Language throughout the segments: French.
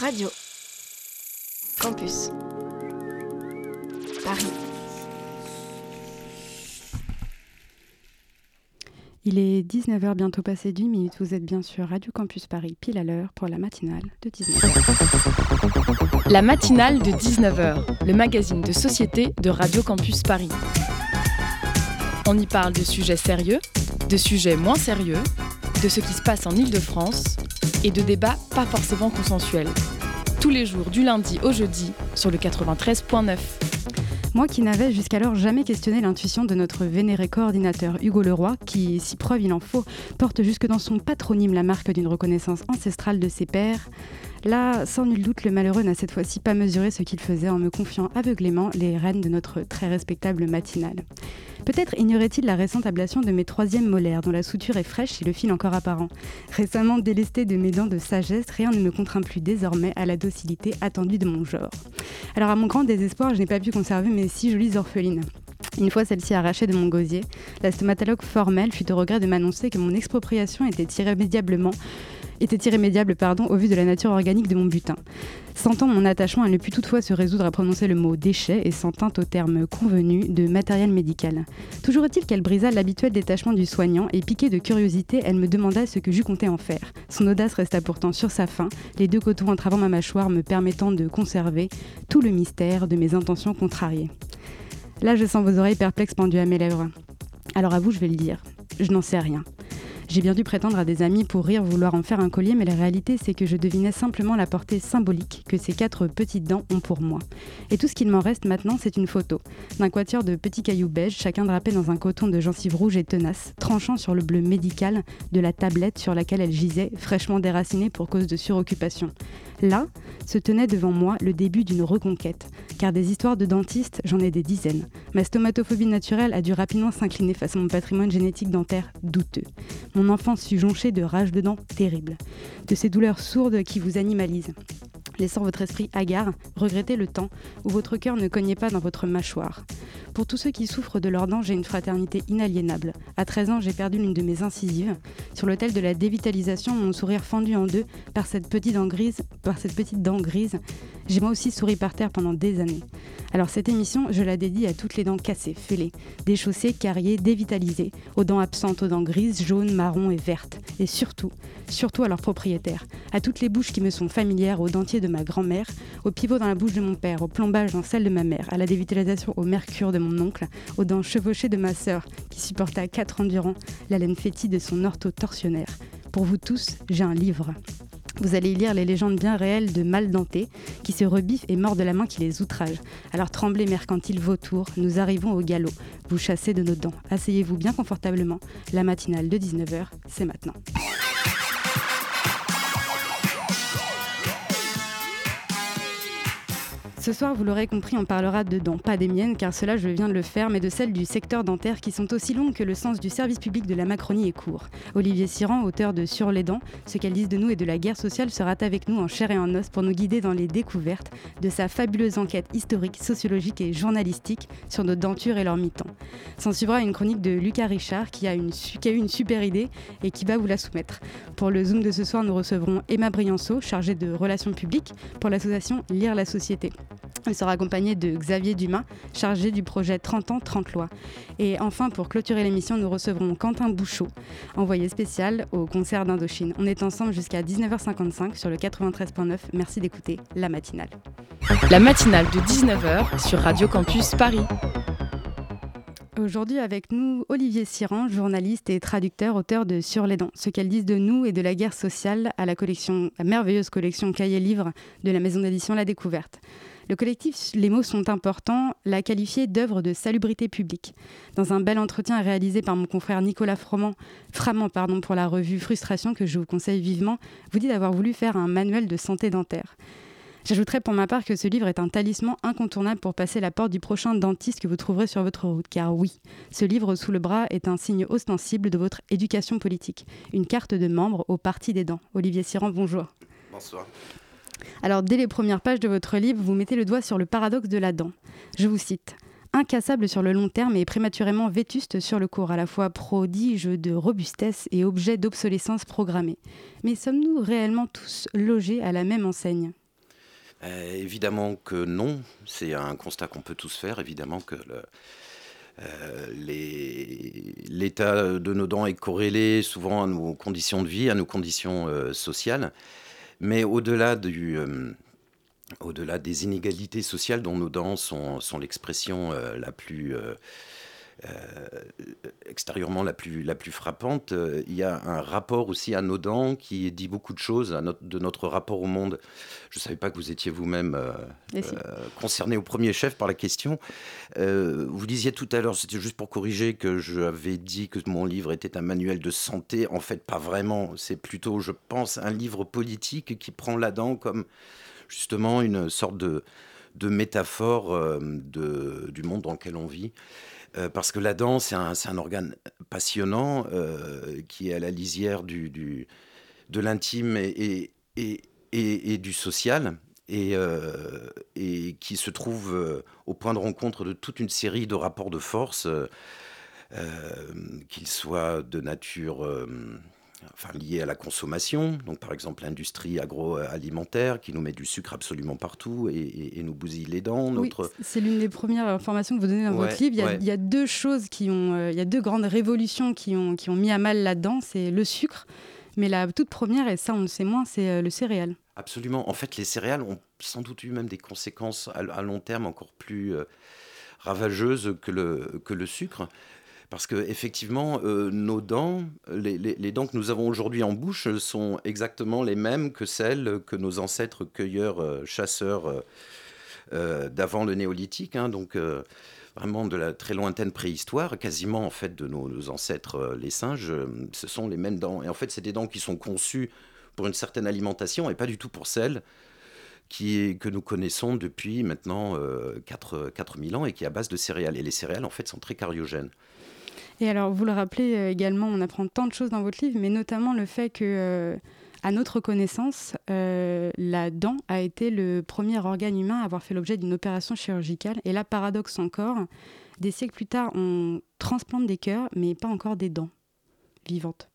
Radio. Campus. Paris. Il est 19h bientôt passé d'une minute. Vous êtes bien sûr Radio Campus Paris, pile à l'heure pour la matinale de 19h. La matinale de 19h, le magazine de société de Radio Campus Paris. On y parle de sujets sérieux, de sujets moins sérieux, de ce qui se passe en Ile-de-France et de débats pas forcément consensuels. Tous les jours du lundi au jeudi sur le 93.9. Moi qui n'avais jusqu'alors jamais questionné l'intuition de notre vénéré coordinateur Hugo Leroy, qui, si preuve il en faut, porte jusque dans son patronyme la marque d'une reconnaissance ancestrale de ses pères, Là, sans nul doute, le malheureux n'a cette fois-ci pas mesuré ce qu'il faisait en me confiant aveuglément les rênes de notre très respectable matinale. Peut-être ignorait-il la récente ablation de mes troisièmes molaires, dont la suture est fraîche et le fil encore apparent. Récemment délesté de mes dents de sagesse, rien ne me contraint plus désormais à la docilité attendue de mon genre. Alors à mon grand désespoir, je n'ai pas pu conserver mes six jolies orphelines. Une fois celle-ci arrachée de mon gosier, la stomatologue formelle fut au regret de m'annoncer que mon expropriation était irrémédiablement était irrémédiable pardon, au vu de la nature organique de mon butin. Sentant mon attachement, elle ne put toutefois se résoudre à prononcer le mot déchet et s'en tint au terme convenu de matériel médical. Toujours est-il qu'elle brisa l'habituel détachement du soignant et piquée de curiosité, elle me demanda ce que j'eus compté en faire. Son audace resta pourtant sur sa fin, les deux cotons entravant ma mâchoire me permettant de conserver tout le mystère de mes intentions contrariées. Là, je sens vos oreilles perplexes pendues à mes lèvres. Alors à vous, je vais le dire. Je n'en sais rien. J'ai bien dû prétendre à des amis pour rire vouloir en faire un collier, mais la réalité c'est que je devinais simplement la portée symbolique que ces quatre petites dents ont pour moi. Et tout ce qu'il m'en reste maintenant, c'est une photo d'un quatuor de petits cailloux beiges, chacun drapé dans un coton de gencives rouges et tenaces, tranchant sur le bleu médical de la tablette sur laquelle elle gisait, fraîchement déracinée pour cause de suroccupation. Là, se tenait devant moi le début d'une reconquête, car des histoires de dentistes, j'en ai des dizaines. Ma stomatophobie naturelle a dû rapidement s'incliner face à mon patrimoine génétique dentaire douteux. Mon enfance fut jonchée de rage de dents terribles, de ces douleurs sourdes qui vous animalisent laissant votre esprit hagard, regrettez le temps où votre cœur ne cognait pas dans votre mâchoire. Pour tous ceux qui souffrent de leurs dents, j'ai une fraternité inaliénable. À 13 ans, j'ai perdu l'une de mes incisives. Sur l'autel de la dévitalisation, mon sourire fendu en deux par cette petite dent grise, par cette petite dent grise, j'ai moi aussi souri par terre pendant des années. Alors cette émission, je la dédie à toutes les dents cassées, fêlées, déchaussées, carriées, dévitalisées, aux dents absentes, aux dents grises, jaunes, marron et vertes. Et surtout, surtout à leurs propriétaires, à toutes les bouches qui me sont familières, aux dentiers de ma grand-mère, au pivot dans la bouche de mon père, au plombage dans celle de ma mère, à la dévitalisation au mercure de mon oncle, aux dents chevauchées de ma sœur, qui supporta quatre ans durant la laine fétide de son ortho-torsionnaire. Pour vous tous, j'ai un livre. Vous allez lire les légendes bien réelles de mal dentés qui se rebiffent et mordent la main qui les outrage. Alors tremblez mercantile vautour, nous arrivons au galop. Vous chassez de nos dents. Asseyez-vous bien confortablement. La matinale de 19h, c'est maintenant. Ce soir, vous l'aurez compris, on parlera de dents, pas des miennes, car cela je viens de le faire, mais de celles du secteur dentaire qui sont aussi longues que le sens du service public de la Macronie est court. Olivier Siran, auteur de Sur les dents, ce qu'elles disent de nous et de la guerre sociale, sera avec nous en chair et en os pour nous guider dans les découvertes de sa fabuleuse enquête historique, sociologique et journalistique sur nos dentures et leurs mi-temps. S'en suivra une chronique de Lucas Richard qui a, eu une super idée et qui va vous la soumettre. Pour le Zoom de ce soir, nous recevrons Emma Brianceau, chargée de relations publiques pour l'association Lire la Société. Elle sera accompagnée de Xavier Dumas, chargé du projet 30 ans, 30 lois. Et enfin, pour clôturer l'émission, nous recevrons Quentin Bouchot, envoyé spécial au concert d'Indochine. On est ensemble jusqu'à 19h55 sur le 93.9. Merci d'écouter la matinale. La matinale de 19h sur Radio Campus Paris. Aujourd'hui avec nous Olivier Siran, journaliste et traducteur, auteur de Sur les dents, ce qu'elles disent de nous et de la guerre sociale à la collection, la merveilleuse collection Cahiers Livres de la maison d'édition La Découverte. Le collectif Les mots sont importants l'a qualifié d'œuvre de salubrité publique. Dans un bel entretien réalisé par mon confrère Nicolas Froment, Framant pour la revue Frustration, que je vous conseille vivement, vous dit d'avoir voulu faire un manuel de santé dentaire. J'ajouterais pour ma part que ce livre est un talisman incontournable pour passer la porte du prochain dentiste que vous trouverez sur votre route. Car oui, ce livre sous le bras est un signe ostensible de votre éducation politique. Une carte de membre au Parti des dents. Olivier Siran, bonjour. Bonsoir. Alors, dès les premières pages de votre livre, vous mettez le doigt sur le paradoxe de la dent. Je vous cite. Incassable sur le long terme et prématurément vétuste sur le court, à la fois prodige de robustesse et objet d'obsolescence programmée. Mais sommes-nous réellement tous logés à la même enseigne? Évidemment que non, c'est un constat qu'on peut tous faire, évidemment que l'état de nos dents est corrélé souvent à nos conditions de vie, à nos conditions sociales. Mais au-delà du, au-delà des inégalités sociales dont nos dents sont, l'expression la plus euh, extérieurement la plus, la plus frappante, euh, il y a un rapport aussi dents qui dit beaucoup de choses à notre, de notre rapport au monde. Je ne savais pas que vous étiez vous-même euh, concerné au premier chef par la question. vous disiez tout à l'heure, c'était juste pour corriger, que j'avais dit que mon livre était un manuel de santé. En fait, pas vraiment. C'est plutôt, je pense, un livre politique qui prend la dent comme justement une sorte de, de métaphore de, du monde dans lequel on vit. Euh, parce que la danse, c'est un, organe passionnant euh, qui est à la lisière du, de l'intime et, et, du social. Et, euh, et, qui se trouve au point de rencontre de toute une série de rapports de force, qu'ils soient de nature enfin, liées à la consommation. Donc, par exemple, l'industrie agroalimentaire qui nous met du sucre absolument partout et, nous bousille les dents. Notre... c'est l'une des premières informations que vous donnez dans votre livre. Il y, a, deux choses qui ont, euh, il y a deux grandes révolutions qui ont, qui ont mis à mal là-dedans. C'est le sucre, mais la toute première, et ça on le sait moins, c'est euh, le céréal. Absolument. En fait, les céréales ont sans doute eu même des conséquences à, long terme encore plus euh, ravageuses que le, que le sucre. Parce que effectivement, euh, nos dents, les, dents que nous avons aujourd'hui en bouche sont exactement les mêmes que celles que nos ancêtres cueilleurs, euh, chasseurs euh, d'avant le néolithique. Hein. donc vraiment de la très lointaine préhistoire, quasiment en fait de nos, ancêtres les singes, ce sont les mêmes dents. Et en fait, c'est des dents qui sont conçues pour une certaine alimentation et pas du tout pour celles qui que nous connaissons depuis maintenant 4, 4000 ans et qui est à base de céréales. Et les céréales, en fait, sont très cariogènes. Et alors, vous le rappelez euh, également, on apprend tant de choses dans votre livre, mais notamment le fait que, euh, à notre connaissance, euh, la dent a été le premier organe humain à avoir fait l'objet d'une opération chirurgicale. Et là, paradoxe encore, des siècles plus tard, on transplante des cœurs, mais pas encore des dents vivantes.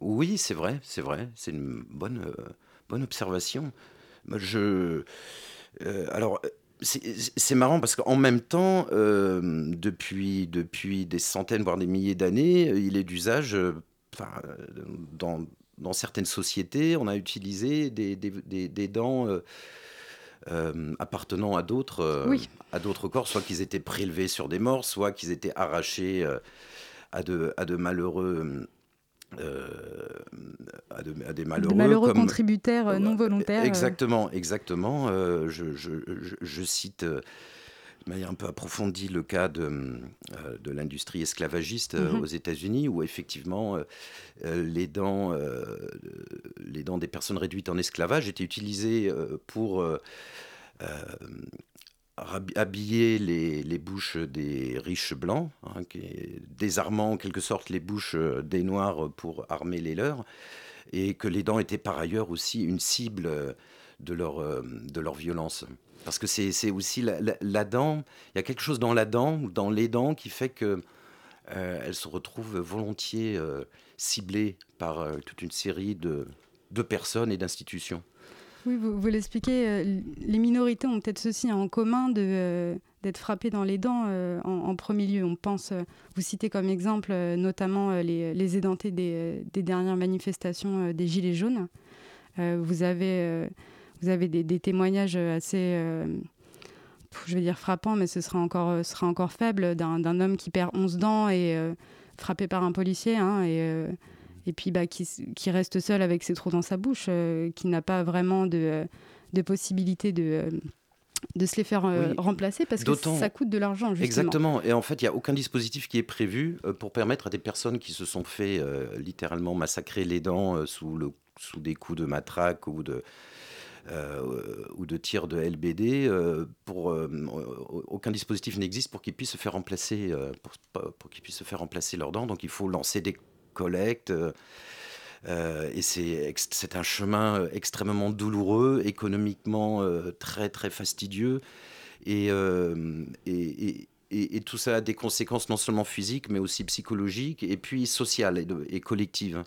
Oui, c'est vrai, c'est vrai, c'est une bonne, bonne observation. Je, alors, c'est marrant parce qu'en même temps, euh, depuis, depuis des centaines, voire des milliers d'années, il est d'usage, euh, dans, dans, certaines sociétés, on a utilisé des, des, des, dents euh, appartenant à d'autres à d'autres corps, soit qu'ils étaient prélevés sur des morts, soit qu'ils étaient arrachés à, de, à de malheureux euh, à, des malheureux, contributaires euh, non volontaires. Exactement, exactement. Euh, je, je, je, cite de manière un peu approfondie le cas de, de l'industrie esclavagiste mhm. aux États-Unis, où effectivement les, dents, les dents des personnes réduites en esclavage étaient utilisées pour habiller les, bouches des riches blancs, hein, désarmant en quelque sorte les bouches euh, des noirs pour armer les leurs, et que les dents étaient par ailleurs aussi une cible euh, de leur, euh, de leur violence. Parce que c'est aussi la, dent, il y a quelque chose dans la dent, dans les dents, qui fait que elles se retrouvent volontiers ciblées par toute une série de, de personnes et d'institutions. Oui, vous, l'expliquez, euh, les minorités ont peut-être ceci en commun de, euh, d'être frappées dans les dents euh, en, premier lieu. On pense, vous citez comme exemple notamment les, les, édentés des, des, dernières manifestations des Gilets jaunes. vous avez, vous avez des, témoignages assez, je vais dire frappants, mais ce sera encore, sera encore faible, d'un, homme qui perd 11 dents et frappé par un policier. Hein, et et puis bah, qui, qui, reste seul avec ses trous dans sa bouche, euh, qui n'a pas vraiment de, euh, de possibilité de, euh, de se les faire remplacer parce que ça coûte de l'argent. Exactement. Et en fait, il n'y a aucun dispositif qui est prévu pour permettre à des personnes qui se sont fait littéralement massacrer les dents sous, le, sous des coups de matraque ou de. ou de tirs de LBD, pour, aucun dispositif n'existe pour qu'ils puissent se faire remplacer, pour, pour qu'ils puissent se faire remplacer leurs dents. Donc il faut lancer des collecte. Euh, euh, et c'est un chemin euh, extrêmement douloureux, économiquement très très fastidieux. Et, tout ça a des conséquences non seulement physiques, mais aussi psychologiques, et puis sociales et, collectives.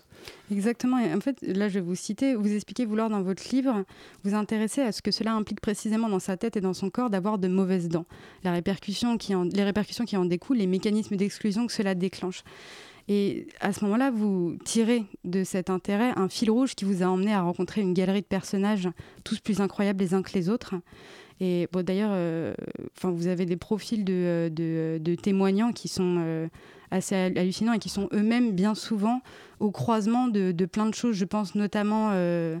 Exactement. Et en fait, là, je vais vous citer, vous expliquez vouloir dans votre livre vous intéresser à ce que cela implique précisément dans sa tête et dans son corps d'avoir de mauvaises dents, les répercussions qui en découlent, les mécanismes d'exclusion que cela déclenche. Et à ce moment-là, vous tirez de cet intérêt un fil rouge qui vous a emmené à rencontrer une galerie de personnages, tous plus incroyables les uns que les autres. Et bon, d'ailleurs, euh, vous avez des profils de, de, témoignants qui sont euh, assez hallucinants et qui sont eux-mêmes bien souvent au croisement de, plein de choses. Je pense notamment euh,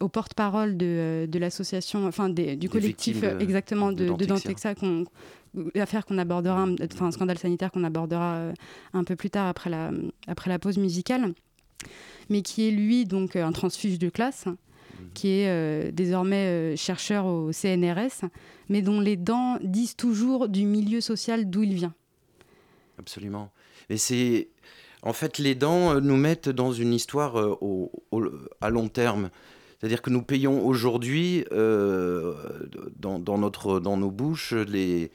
au porte-parole de, l'association, enfin du collectif exactement de, de Dantexa, qu'on affaire qu'on abordera, enfin un scandale sanitaire qu'on abordera un peu plus tard après la, après la pause musicale, mais qui est lui donc un transfuge de classe qui est euh, désormais euh, chercheur au CNRS, mais dont les dents disent toujours du milieu social d'où il vient. Absolument. Et c'est. En fait, les dents euh, nous mettent dans une histoire à long terme. C'est-à-dire que nous payons aujourd'hui, dans, notre, dans nos bouches, les,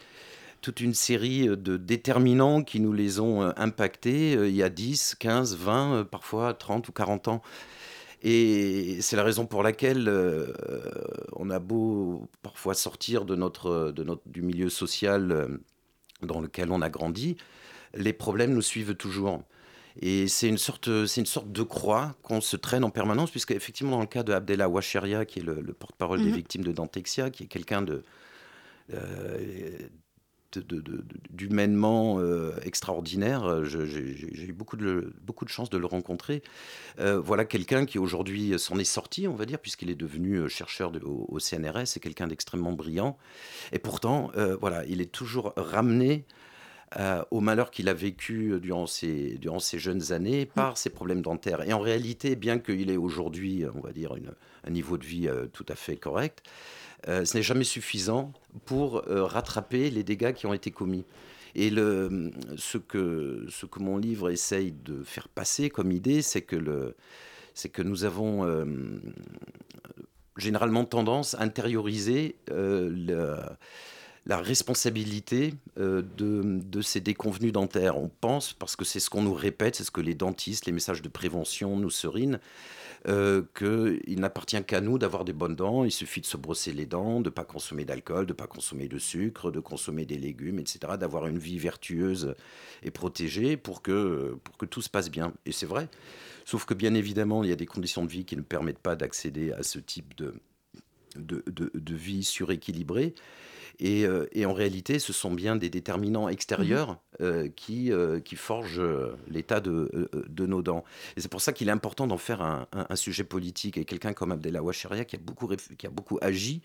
toute une série de déterminants qui nous les ont impactés il y a 10, 15, 20, parfois 30 ou 40 ans. Et c'est la raison pour laquelle euh, on a beau parfois sortir de notre, de notre, du milieu social euh, dans lequel on a grandi, les problèmes nous suivent toujours. Et c'est une sorte, c'est une sorte de croix qu'on se traîne en permanence, puisque effectivement dans le cas de Abdella Ouacheria, qui est le, porte-parole des mhm. victimes de Dantexia, qui est quelqu'un de euh, d'humainement euh, extraordinaire. J'ai eu beaucoup de, beaucoup de chance de le rencontrer. Euh, voilà quelqu'un qui aujourd'hui s'en est sorti, on va dire, puisqu'il est devenu euh, chercheur au, CNRS. C'est quelqu'un d'extrêmement brillant. Et pourtant, voilà, il est toujours ramené au malheur qu'il a vécu durant ses, durant ses jeunes années par ses problèmes dentaires. Et en réalité, bien qu'il ait aujourd'hui, on va dire, une, un niveau de vie tout à fait correct, euh, ce n'est jamais suffisant pour euh, rattraper les dégâts qui ont été commis. Et ce, que, mon livre essaye de faire passer comme idée, c'est que, le, c'est que nous avons euh, généralement tendance à intérioriser la responsabilité de, de, ces déconvenus dentaires. On pense, parce que c'est ce qu'on nous répète, c'est ce que les dentistes, les messages de prévention nous serinent, euh, qu'il n'appartient qu'à nous d'avoir des bonnes dents. Il suffit de se brosser les dents, de ne pas consommer d'alcool, de ne pas consommer de sucre, de consommer des légumes, etc. D'avoir une vie vertueuse et protégée pour que, pour que tout se passe bien. Et c'est vrai. Sauf que bien évidemment, il y a des conditions de vie qui ne permettent pas d'accéder à ce type de, de, de, de vie suréquilibrée. Euh, et, en réalité, ce sont bien des déterminants extérieurs euh, qui, euh, qui forgent l'état de, nos dents. Et c'est pour ça qu'il est important d'en faire un, sujet politique. Et quelqu'un comme Abdella Ouacheria, qui a beaucoup, qui a beaucoup agi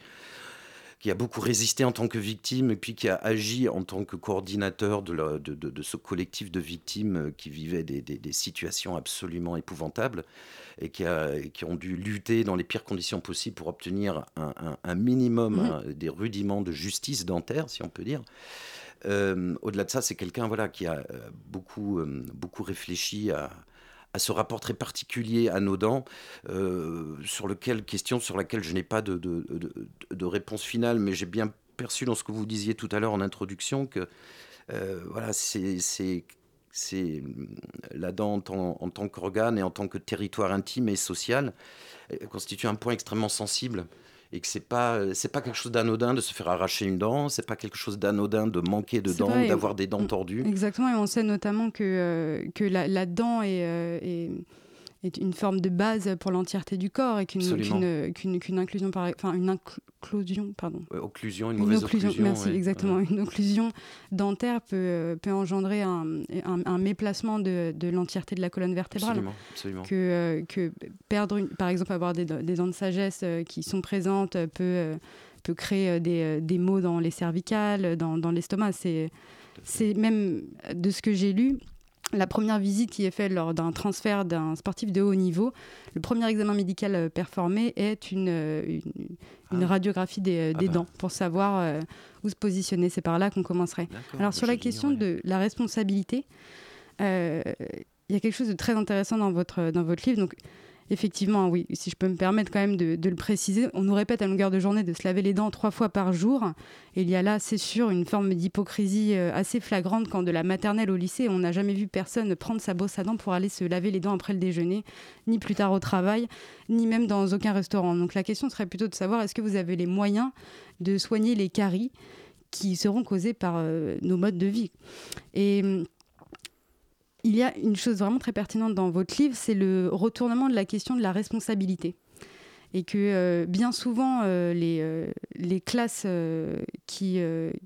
qui a beaucoup résisté en tant que victime et puis qui a agi en tant que coordinateur de, de, de, ce collectif de victimes qui vivaient des, des, des situations absolument épouvantables et qui, a, qui, ont dû lutter dans les pires conditions possibles pour obtenir un, un, minimum, mmh. des rudiments de justice dentaire, si on peut dire. Euh, au-delà de ça, c'est quelqu'un voilà, qui a euh, beaucoup, euh, beaucoup réfléchi à, à ce rapport très particulier dents, euh, sur lequel, question sur laquelle je n'ai pas de, réponse finale, mais j'ai bien perçu dans ce que vous disiez tout à l'heure en introduction que euh, voilà, c'est c'est la dent en en tant qu'organe et en tant que territoire intime et social constitue un point extrêmement sensible et que c'est pas c'est pas quelque chose d'anodin de se faire arracher une dent, c'est pas quelque chose d'anodin de manquer de dents, d'avoir des dents tordues. Exactement, et on sait notamment que, euh, que la, la, dent est, euh, est est une forme de base pour l'entièreté du corps et qu'une qu'une inclusion, par, enfin une inclusion, pardon. occlusion, une mauvaise occlusion. merci, exactement. Une occlusion dentaire peut, peut engendrer un, un, méplacement de, de l'entièreté de la colonne vertébrale. Absolument, absolument. Que, euh, que perdre, une, par exemple, avoir des, des, dents de sagesse euh, qui sont présentes peut, euh, peut créer des, des maux dans les cervicales, dans, dans l'estomac. C'est même de ce que j'ai lu la première visite qui est faite lors d'un transfert d'un sportif de haut niveau, le premier examen médical euh, performé est une, euh, une, ah. radiographie des, euh, ah bah. dents pour savoir où se positionner. C'est par là qu'on commencerait. Alors bah, sur la question de la responsabilité, il y a quelque chose de très intéressant dans votre, dans votre livre. Donc, Effectivement, oui, si je peux me permettre quand même de, le préciser, on nous répète à longueur de journée de se laver les dents trois fois par jour. Et il y a là, c'est sûr, une forme d'hypocrisie euh, assez flagrante quand de la maternelle au lycée, on n'a jamais vu personne prendre sa brosse à dents pour aller se laver les dents après le déjeuner, ni plus tard au travail, ni même dans aucun restaurant. Donc la question serait plutôt de savoir est-ce que vous avez les moyens de soigner les caries qui seront causées par euh, nos modes de vie? Hum, il y a une chose vraiment très pertinente dans votre livre, c'est le retournement de la question de la responsabilité. Et que euh, bien souvent, euh, les, euh, les, classes qui,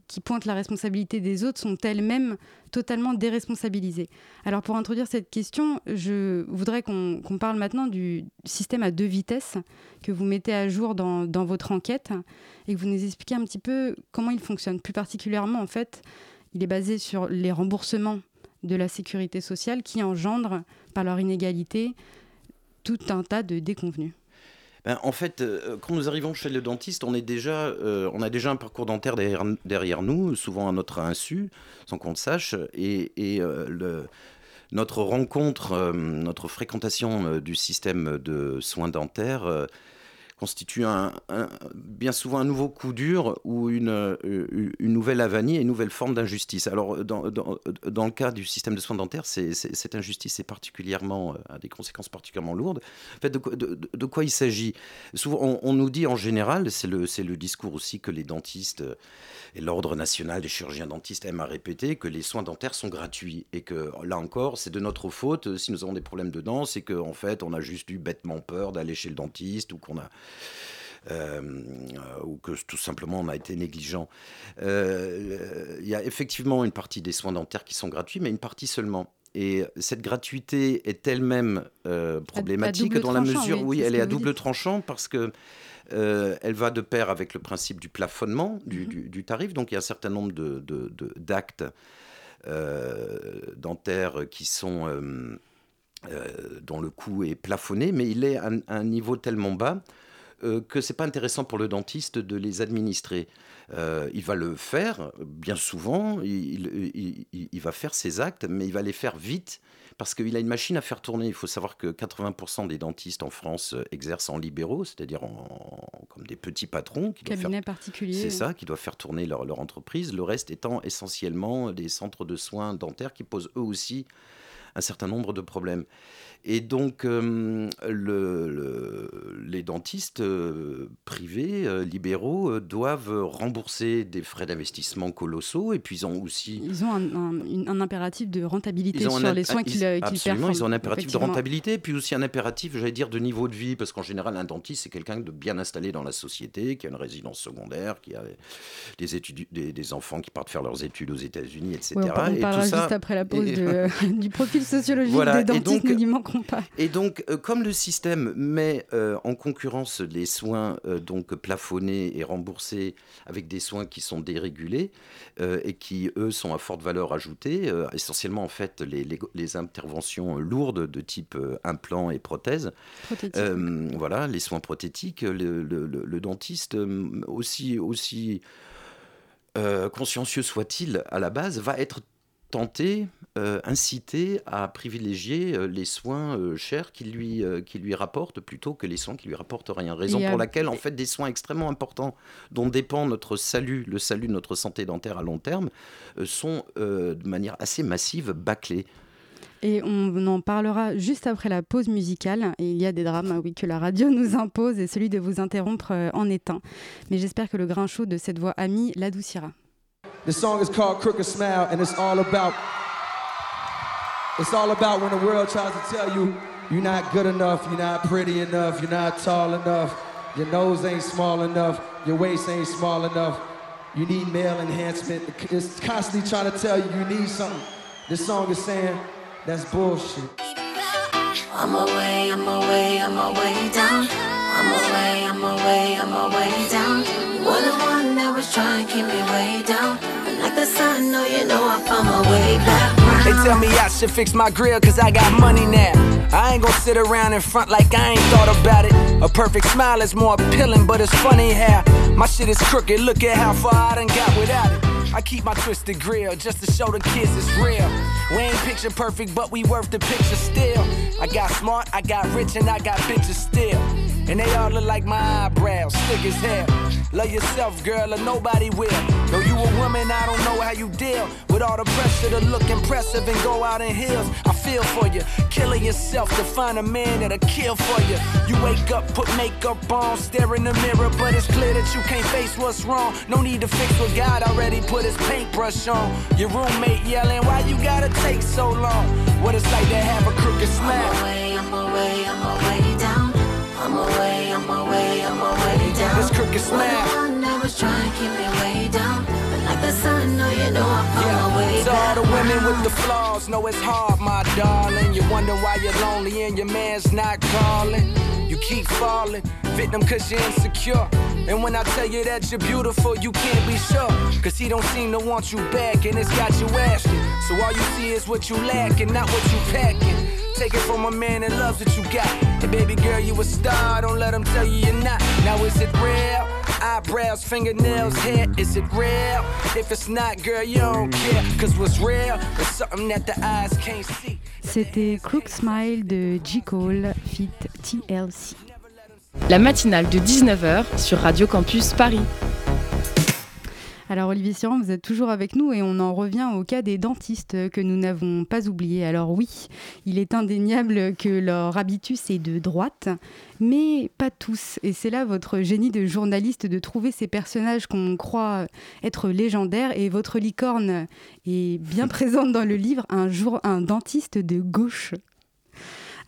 qui pointent la responsabilité des autres sont elles-mêmes totalement déresponsabilisées. Alors pour introduire cette question, je voudrais qu'on parle maintenant du système à deux vitesses que vous mettez à jour dans, dans votre enquête et que vous nous expliquez un petit peu comment il fonctionne. Plus particulièrement, en fait, il est basé sur les remboursements de la sécurité sociale qui engendrent, par leur inégalité, tout un tas de déconvenus. Ben, en fait, euh, quand nous arrivons chez le dentiste, on, est déjà, euh, on a déjà un parcours dentaire derrière, nous, souvent à notre insu, sans qu'on le sache. Et, euh, notre rencontre, notre fréquentation du système de soins dentaires constitue un, bien souvent un nouveau coup dur ou une, euh, une nouvelle avanie et une nouvelle forme d'injustice. Alors, dans, dans, dans, le cas du système de soins dentaires, cette injustice est particulièrement, euh, a des conséquences particulièrement lourdes. En fait, de, quoi il s'agit? Souvent, on, on, nous dit en général, c'est le, le discours aussi que les dentistes et l'Ordre national des chirurgiens dentistes aiment à répéter, que les soins dentaires sont gratuits et que là encore, c'est de notre faute si nous avons des problèmes de dents, c'est qu'en en fait, on a juste eu bêtement peur d'aller chez le dentiste ou qu'on a euh, ou que tout simplement on a été négligent. Euh, il y a effectivement une partie des soins dentaires qui sont gratuits, mais une partie seulement. Et cette gratuité est elle-même euh, problématique dans la mesure où oui, elle est à double tranchant parce que elle va de pair avec le principe du plafonnement du, mhm. tarif. Donc il y a un certain nombre d'actes dentaires qui sont dont le coût est plafonné, mais il est à un niveau tellement bas euh, que c'est pas intéressant pour le dentiste de les administrer. Euh, il va le faire, bien souvent, il, va faire ses actes, mais il va les faire vite parce qu'il a une machine à faire tourner. Il faut savoir que 80% des dentistes en France euh, exercent en libéraux, c'est-à-dire comme des petits patrons. Qui Cabinet particulier. C'est ça, qui doivent faire tourner leur, leur, entreprise. Le reste étant essentiellement des centres de soins dentaires qui posent eux aussi un certain nombre de problèmes. Et donc, euh, le, les dentistes euh, privés, euh, libéraux, doivent rembourser des frais d'investissement colossaux. Et puis, ils ont aussi. Ils ont un, impératif de rentabilité sur les soins qu'ils qu Absolument, ils ont un impératif de rentabilité. Puis aussi un impératif, j'allais dire, de niveau de vie. Parce qu'en général, un dentiste, c'est quelqu'un de bien installé dans la société, qui a une résidence secondaire, qui a des, études, des, enfants qui partent faire leurs études aux États-Unis, etc. on parlera juste après la pause du profil sociologique des dentistes, y pas. Et donc, euh, comme le système met euh, en concurrence les soins euh, donc plafonnés et remboursés avec des soins qui sont dérégulés et qui, eux, sont à forte valeur ajoutée, essentiellement en fait les, les, interventions lourdes de type implants et prothèses, voilà, les soins prothétiques, le, le dentiste aussi, aussi consciencieux soit-il à la base, va être tenter, euh, inciter à privilégier euh, les soins euh, chers qui lui, qui lui rapportent plutôt que les soins qui lui rapportent rien. Raison pour laquelle, en fait, des soins extrêmement importants dont dépend notre salut, le salut de notre santé dentaire à long terme, sont de manière assez massive bâclés. Et on en parlera juste après la pause musicale. Et il y a des drames oui, que la radio nous impose et celui de vous interrompre en est un. Mais j'espère que le grain chaud de cette voix amie l'adoucira. The song is called Crooked Smile, and it's all about it's all about when the world tries to tell you you're not good enough, you're not pretty enough, you're not tall enough, your nose ain't small enough, your waist ain't small enough, you need male enhancement. It's constantly trying to tell you you need something. This song is saying that's bullshit. I'm away, I'm away, I'm away down. I'm away, I'm away, I'm away down. You're the one that was trying to keep me way down. like the sun, no, you know I found my way back. They tell me I should fix my grill cause I got money now. I ain't gonna sit around in front like I ain't thought about it. A perfect smile is more appealing, but it's funny how my shit is crooked. Look at how far I done got without it. I keep my twisted grill just to show the kids it's real. We ain't picture perfect, but we worth the picture still. I got smart, I got rich, and I got bitches still. And they all look like my eyebrows, thick as hell. Love yourself, girl, or nobody will. Though you a woman, I don't know how you deal with all the pressure to look impressive and go out in heels. I feel for you, killing yourself to find a man that'll kill for you. You wake up, put makeup on, stare in the mirror, but it's clear that you can't face what's wrong. No need to fix what God already put his paintbrush on. Your roommate yelling, Why you gotta take so long? What it's like to have a crooked smile. I'm away, I'm away, I'm away down. I'm away, I'm away, I'm away down. This crooked smile. One was trying to keep me way down. But like the sun, no, you know I'm on my way To all the women with the flaws, know it's hard, my darling. You wonder why you're lonely and your man's not calling. You keep falling, victim cause you're insecure. And when I tell you that you're beautiful, you can't be sure. Cause he don't seem to want you back, and it's got you asking. So all you see is what you lack and not what you packing. Take it from a man that loves what you got. And baby girl, you a star, don't let him tell you you're not. Now is it real? Eyebrows, fingernails, hair, is it real? If it's not, girl, you don't care. Cause what's real is something that the eyes can't see. C'était Crook Smile de J. Cole, fit TLC. La matinale de 19h sur Radio Campus Paris. Alors Olivier Siran, vous êtes toujours avec nous et on en revient au cas des dentistes que nous n'avons pas oublié. Alors oui, il est indéniable que leur habitus est de droite, mais pas tous. Et c'est là votre génie de journaliste de trouver ces personnages qu'on croit être légendaires. Et votre licorne est bien présente dans le livre, un, jour, un dentiste de gauche.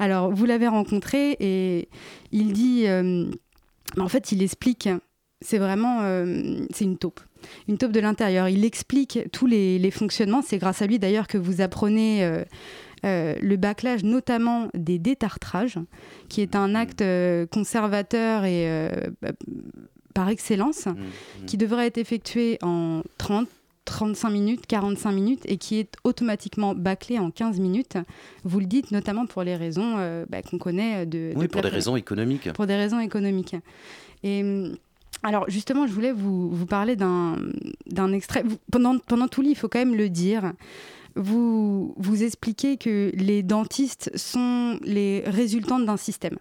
Alors vous l'avez rencontré et il dit, euh, en fait il explique, c'est vraiment, euh, c'est une taupe une taupe de l'intérieur. Il explique tous les, les fonctionnements. C'est grâce à lui d'ailleurs que vous apprenez euh, euh, le bâclage, notamment des détartrages, qui est un acte euh, conservateur et bah, par excellence, Mmh, qui devrait être effectué en 30 35 minutes, 45 minutes et qui est automatiquement bâclé en 15 minutes. Vous le dites notamment pour les raisons euh, bah, qu'on connaît de... Oui, de pour des raisons économiques. pour des raisons économiques. Et hum, alors justement, je voulais vous, vous parler d'un d'un extrait. Vous- pendant, pendant tout le livre, il faut quand même le dire. Vous, vous expliquez que les dentistes sont les résultants d'un système.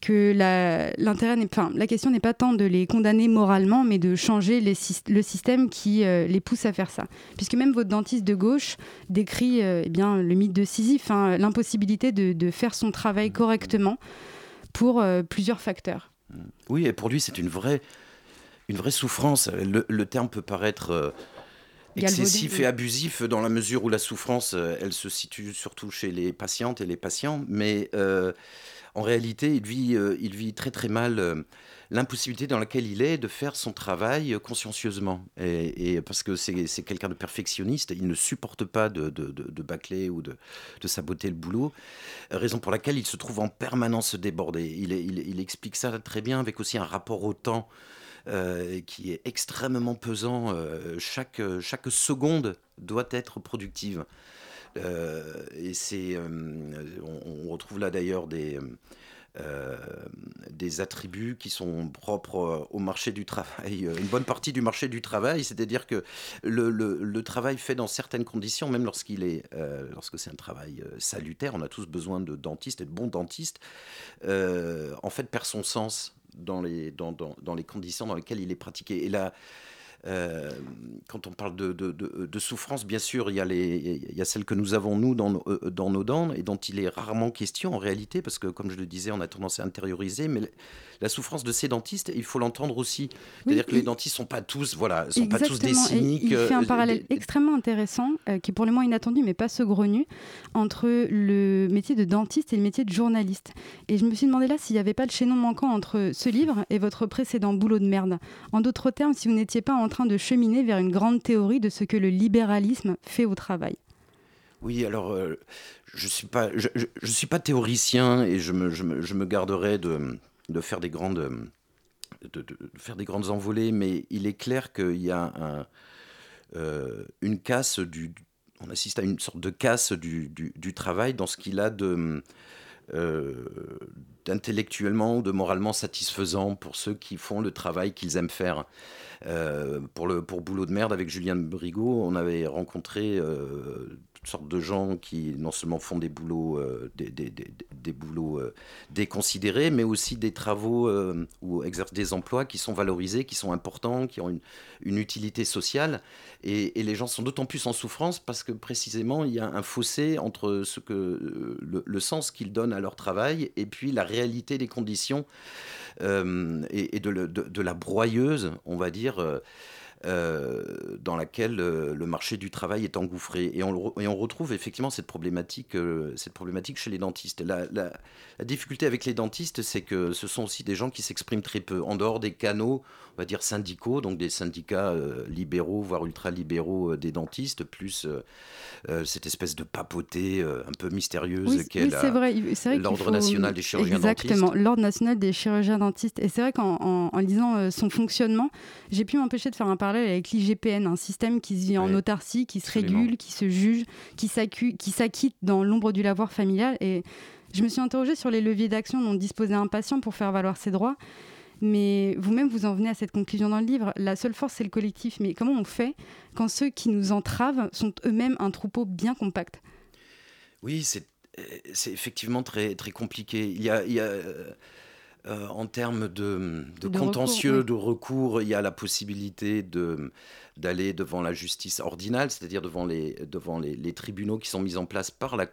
Que la, l'intérêt n'est, enfin, la question n'est pas tant de les condamner moralement, mais de changer les le système qui euh, les pousse à faire ça. Puisque même votre dentiste de gauche décrit euh, eh bien, le mythe de Sisyphe, hein, l'impossibilité de, de faire son travail correctement pour euh, plusieurs facteurs. Oui, et pour lui, c'est une vraie, une vraie souffrance. Le, le terme peut paraître euh, Galvaudé, excessif oui. et abusif dans la mesure où la souffrance, euh, elle se situe surtout chez les patientes et les patients, mais euh, en réalité, il vit, il vit très très mal l'impossibilité dans laquelle il est de faire son travail euh, consciencieusement. Et, parce que c'est quelqu'un de perfectionniste, il ne supporte pas de, de, de- de bâcler ou de, saboter le boulot, raison pour laquelle il se trouve en permanence débordé. Il, il- explique ça très bien avec aussi un rapport au temps euh, qui est extrêmement pesant. Euh, chaque, chaque seconde doit être productive. Et c'est, on retrouve là d'ailleurs des, euh, des attributs qui sont propres euh, au marché du travail, euh, une bonne partie du marché du travail, c'est-à-dire que le, travail fait dans certaines conditions, même lorsqu'il est, lorsque c'est un travail salutaire, on a tous besoin de dentistes et de bons dentistes, en fait perd son sens dans les, dans les conditions dans lesquelles il est pratiqué. Et là, euh, quand on parle de, de- de- de souffrance, bien sûr, il y, a les, il y a celle que nous avons, nous, dans nos, euh, dans nos dents, et dont il est rarement question en réalité, parce que, comme je le disais, on a tendance à intérioriser, mais la souffrance de ces dentistes, il faut l'entendre aussi. C'est-à-dire que les dentistes ne sont pas tous, voilà, sont pas tous des. Et cyniques. il fait un euh, parallèle des- extrêmement intéressant, euh, qui est pour le moins inattendu, mais pas saugrenu, entre le métier de dentiste et le métier de journaliste. Et je me suis demandé là s'il n'y avait pas le chaînon manquant entre ce livre et votre précédent boulot de merde. En d'autres termes, si vous n'étiez pas en train de cheminer vers une grande théorie de ce que le libéralisme fait au travail. Oui, alors euh, je suis pas, je, suis pas théoricien et je me, je me, garderai de, de faire des grandes, de, faire des grandes envolées, mais il est clair qu'il y a euh, une casse du, on assiste à une sorte de casse du, du travail dans ce qu'il a de d'intellectuellement ou de moralement satisfaisant pour ceux qui font le travail qu'ils aiment faire. pour, le, pour Boulot de merde, avec Julien Brigaud, on avait rencontré sorte de gens qui non seulement font des boulots, euh, des, des, euh, déconsidérés, mais aussi des travaux euh, ou exercent des emplois qui sont valorisés, qui sont importants, qui ont une, utilité sociale. Et, les gens sont d'autant plus en souffrance parce que précisément il y a un fossé entre ce que le, sens qu'ils donnent à leur travail et puis la réalité des conditions et, de, la broyeuse, on va dire. Euh, dans laquelle euh, le marché du travail est engouffré. Et on, et on retrouve effectivement cette problématique, euh, cette problématique chez les dentistes. La, la, la difficulté avec les dentistes, c'est que ce sont aussi des gens qui s'expriment très peu, en dehors des canaux, on va dire syndicaux, donc des syndicats libéraux, voire ultra-libéraux des dentistes, plus cette espèce de papauté un peu mystérieuse oui, qu'est oui, l'Ordre faut... national des chirurgiens Exactement, dentistes. Exactement, l'Ordre national des chirurgiens dentistes. Et c'est vrai qu'en en, en lisant son fonctionnement, j'ai pu m'empêcher de faire un parallèle avec l'IGPN, un système qui se vit en autarcie, qui se Absolument. régule, qui se juge, qui s'acquitte dans l'ombre du lavoir familial. Et je me suis interrogée sur les leviers d'action dont disposait un patient pour faire valoir ses droits. Mais vous-même, vous en venez à cette conclusion dans le livre. La seule force, c'est le collectif. Mais comment on fait quand ceux qui nous entravent sont eux-mêmes un troupeau bien compact? Oui, c'est effectivement très, très compliqué. Il y a. Il y a euh, en termes de, de, de contentieux, recours, oui. de recours, il y a la possibilité de, d'aller devant la justice ordinale, c'est-à-dire devant, les, devant les, les, tribunaux qui sont mis en place par, la,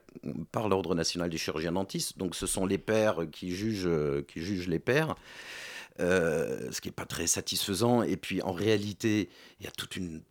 par l'Ordre national des chirurgiens dentistes. Donc ce sont les pairs qui jugent, qui jugent les pairs. Euh, ce qui n'est pas très satisfaisant. Et puis en réalité, il y a toute une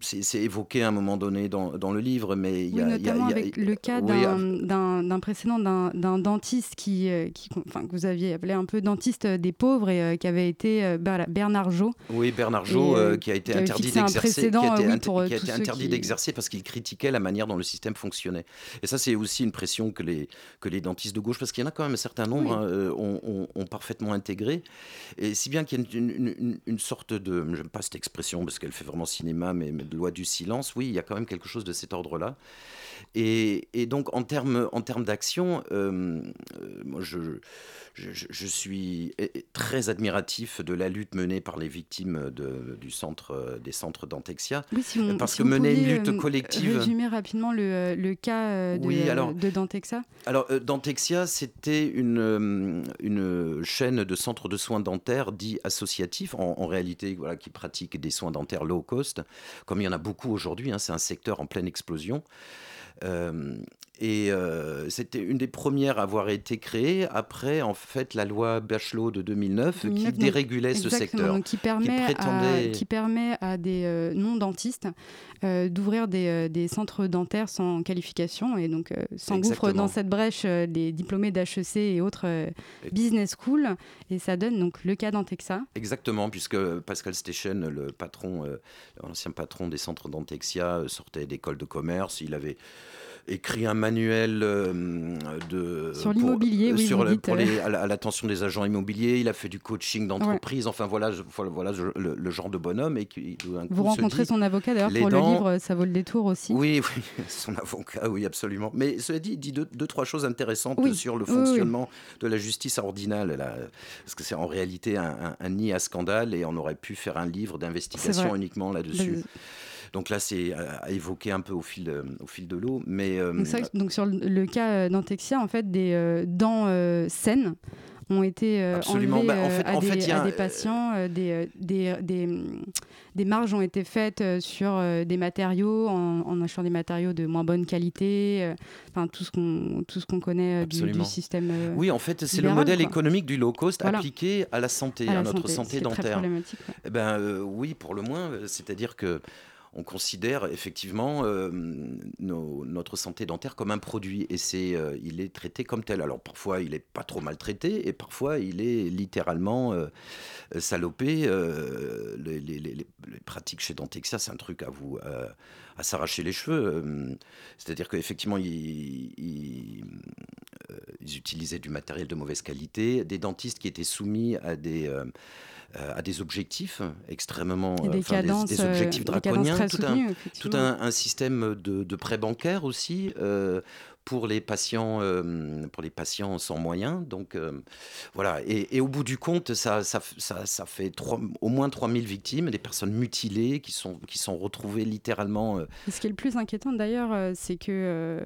c'est évoqué à un moment donné dans, dans le livre, mais il oui, y a, notamment y a, y a, avec le cas oui, d'un précédent d'un dentiste qui, euh, qui, enfin, que vous aviez appelé un peu dentiste des pauvres et euh, qui avait été euh, Bernard Jo. Oui, Bernard Jo, euh, qui a été interdit d'exercer, qui a été, oui, pour, qui a été interdit d'exercer parce qu'il critiquait la manière dont le système fonctionnait. Et ça, c'est aussi une pression que les, que les dentistes de gauche, parce qu'il y en a quand même un certain nombre, hein, ont, ont, ont, parfaitement intégré. Et si bien qu'il y a une, une, une, une sorte de, j'aime pas cette expression parce qu'elle fait vraiment cinéma, mais, mais loi du silence, oui, il y a quand même quelque chose de cet ordre-là. Et, et, donc, en termes en termes d'action, euh, moi, je, je, je, suis très admiratif de la lutte menée par les victimes de, du centre, des centres d'Antexia. Oui, si parce si que mener une lutte collective. Résumer rapidement le, le cas de, oui, alors, de Dantexia. Alors, euh, Dantexia, c'était une, une chaîne de centres de soins dentaires dits associatifs, en, en, réalité, voilà, qui pratiquent des soins dentaires low cost, comme il y en a beaucoup aujourd'hui. Hein, c'est un secteur en pleine explosion. Euh, et euh, c'était une des premières à avoir été créée après, en fait, la loi Bachelot de 2009, 2009 qui dérégulait ce secteur. Donc qui, permet qui, prétendait... à, qui permet à des euh, non-dentistes euh, d'ouvrir des, des, centres dentaires sans qualification. Et donc s'engouffrent dans cette brèche les diplômés d'HEC et autres business school. Et ça donne donc le cas d'Antexa. Exactement, puisque Pascal Stechen, le patron, l'ancien patron des centres d'Antexia, sortait d'école de commerce. Il avait écrit un manuel euh, de sur l'immobilier, oui, sur le, pour les, à l'attention des agents immobiliers. Il a fait du coaching d'entreprise. Ouais. Enfin voilà, voilà le, le, genre de bonhomme et qui un Vous rencontrez dit, son avocat d'ailleurs pour dents... le livre, ça vaut le détour aussi. Oui, oui, son avocat, oui absolument. Mais cela dit, il dit deux, deux trois choses intéressantes oui. sur le fonctionnement oui, de la justice ordinale, là, parce que c'est en réalité un, un, un, nid à scandale et on aurait pu faire un livre d'investigation uniquement là-dessus. Donc là, c'est à évoquer un peu au fil de, au fil de l'eau. Mais euh, donc, vrai, donc, sur le cas d'Antexia, en fait, des euh, dents euh, saines ont été euh, bah, en fait, à, en des, fait, à des patients. Euh, des, des, des, des, marges ont été faites euh, sur des matériaux, en, en, achetant des matériaux de moins bonne qualité, enfin tout ce qu'on tout ce qu'on connaît du, du, système. oui, en fait, c'est le modèle quoi. économique du low cost voilà. appliqué à la santé, à, à la notre santé, santé dentaire. Ouais. Eh ben oui, pour le moins, c'est-à-dire que on considère effectivement euh, notre santé dentaire comme un produit et c'est euh, il est traité comme tel. Alors parfois il est pas trop maltraité et parfois il est littéralement euh, salopé. Les, pratiques chez Dentexia, c'est un truc à vous à s'arracher les cheveux. C'est-à-dire qu'effectivement ils, ils, ils, utilisaient du matériel de mauvaise qualité, des dentistes qui étaient soumis à des euh, à des objectifs extrêmement des, cadences, des, des, objectifs draconiens, tout, soutenues, un, tout un, un, système de, de prêt bancaire aussi euh, pour les patients, euh, pour les patients sans moyens. Donc euh, voilà, et, et, au bout du compte, ça, ça, ça, ça fait au moins 3000 victimes, des personnes mutilées qui sont, qui sont retrouvées littéralement. Euh. Ce qui est le plus inquiétant d'ailleurs, c'est que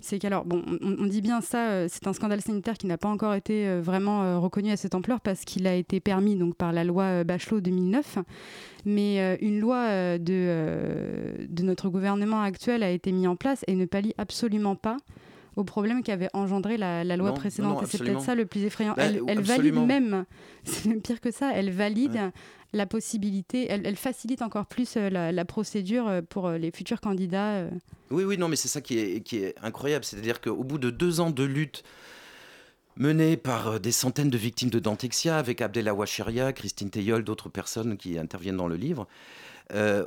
c'est qu'alors, bon, on, dit bien ça, euh, c'est un scandale sanitaire qui n'a pas encore été euh, vraiment euh, reconnu à cette ampleur parce qu'il a été permis donc par la loi Bachelot 2009, mais une loi de, de notre gouvernement actuel a été mise en place et ne pallie absolument pas au problème qu'avait engendré la, loi précédente. c'est peut-être ça le plus effrayant. Bah, elle, valide même, c'est même pire que ça, elle valide la possibilité, elle, facilite encore plus la, procédure pour les futurs candidats. Oui, oui, non, mais c'est ça qui est, incroyable. C'est-à-dire qu'au bout de deux ans de lutte menée par des centaines de victimes de Dantexia, avec Abdella Wacheria, Christine Teyol, d'autres personnes qui interviennent dans le livre,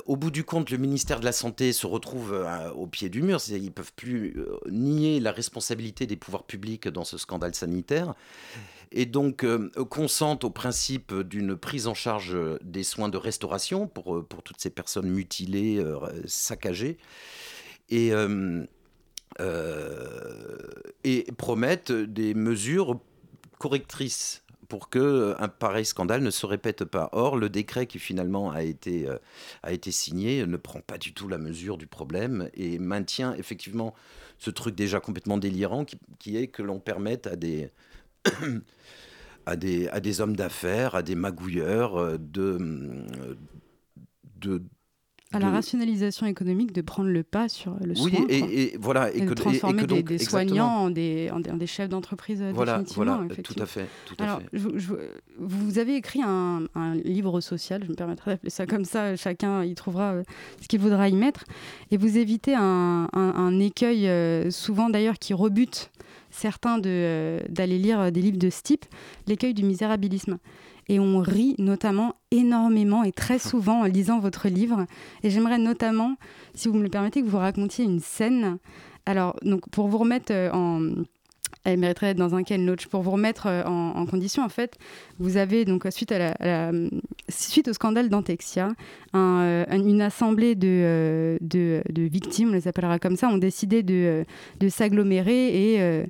au bout du compte, le ministère de la Santé se retrouve au pied du mur. Ils ne peuvent plus nier la responsabilité des pouvoirs publics dans ce scandale sanitaire et donc euh, consentent au principe d'une prise en charge des soins de restauration pour, euh, toutes ces personnes mutilées, euh, saccagées, et, et promettent des mesures correctrices pour que un pareil scandale ne se répète pas. Or, le décret qui finalement a été, a été signé ne prend pas du tout la mesure du problème et maintient effectivement ce truc déjà complètement délirant qui, qui est que l'on permette à des, à, des, à des hommes d'affaires, à des magouilleurs euh, de, de à la rationalisation économique de prendre le pas sur le soin. Oui, et, voilà, et, que, de transformer des, soignants en des, en des, chefs d'entreprise euh, voilà, définitivement. Voilà, tout à fait. Tout à Alors, fait. vous avez écrit un, un, livre social, je me permettrai d'appeler ça comme ça, chacun y trouvera euh, ce qu'il voudra y mettre, et vous évitez un, un écueil souvent d'ailleurs qui rebute certains euh, d'aller lire des livres de ce type, l'écueil du misérabilisme. Et on rit notamment énormément et très souvent en lisant votre livre. Et j'aimerais notamment, si vous me le permettez, que vous racontiez une scène. Alors, donc, pour vous remettre euh, en, elle mériterait d'être dans un Ken Loach. Pour vous remettre euh, en, condition, en fait, vous avez donc suite, à la, suite au scandale d'Antexia, euh, une assemblée de, de, de, victimes, on les appellera comme ça, ont décidé de, de s'agglomérer et,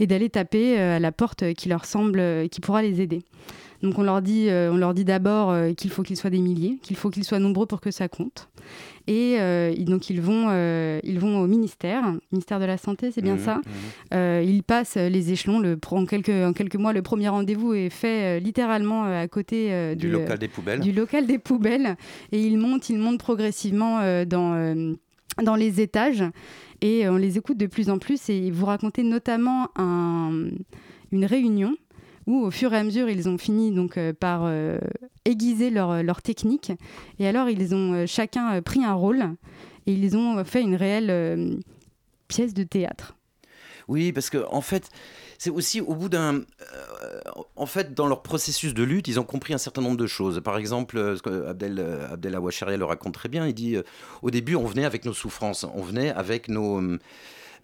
et d'aller taper à la porte qui leur semble, qui pourra les aider. Donc on leur dit, on leur dit d'abord qu'il faut qu'ils soient des milliers, qu'il faut qu'ils soient nombreux pour que ça compte. Et euh, donc ils vont, euh, ils vont au ministère, ministère de la Santé, c'est bien mmh, ça. Mmh. Euh, ils passent les échelons. Le, en, quelques, en quelques mois, le premier rendez-vous est fait littéralement à côté du local des poubelles. Du local des poubelles. Et ils montent, ils montent progressivement dans, dans les étages. Et on les écoute de plus en plus. Et vous racontez notamment un, une réunion où au fur et à mesure ils ont fini donc euh, par euh, aiguiser leur, leur, technique et alors ils ont euh, chacun pris un rôle et ils ont fait une réelle pièce de théâtre. Oui, parce que en fait, c'est aussi au bout d'un, en fait, dans leur processus de lutte, ils ont compris un certain nombre de choses. Par exemple, ce que Abdel, Abdel le raconte très bien. Il dit, au début, on venait avec nos souffrances, on venait avec nos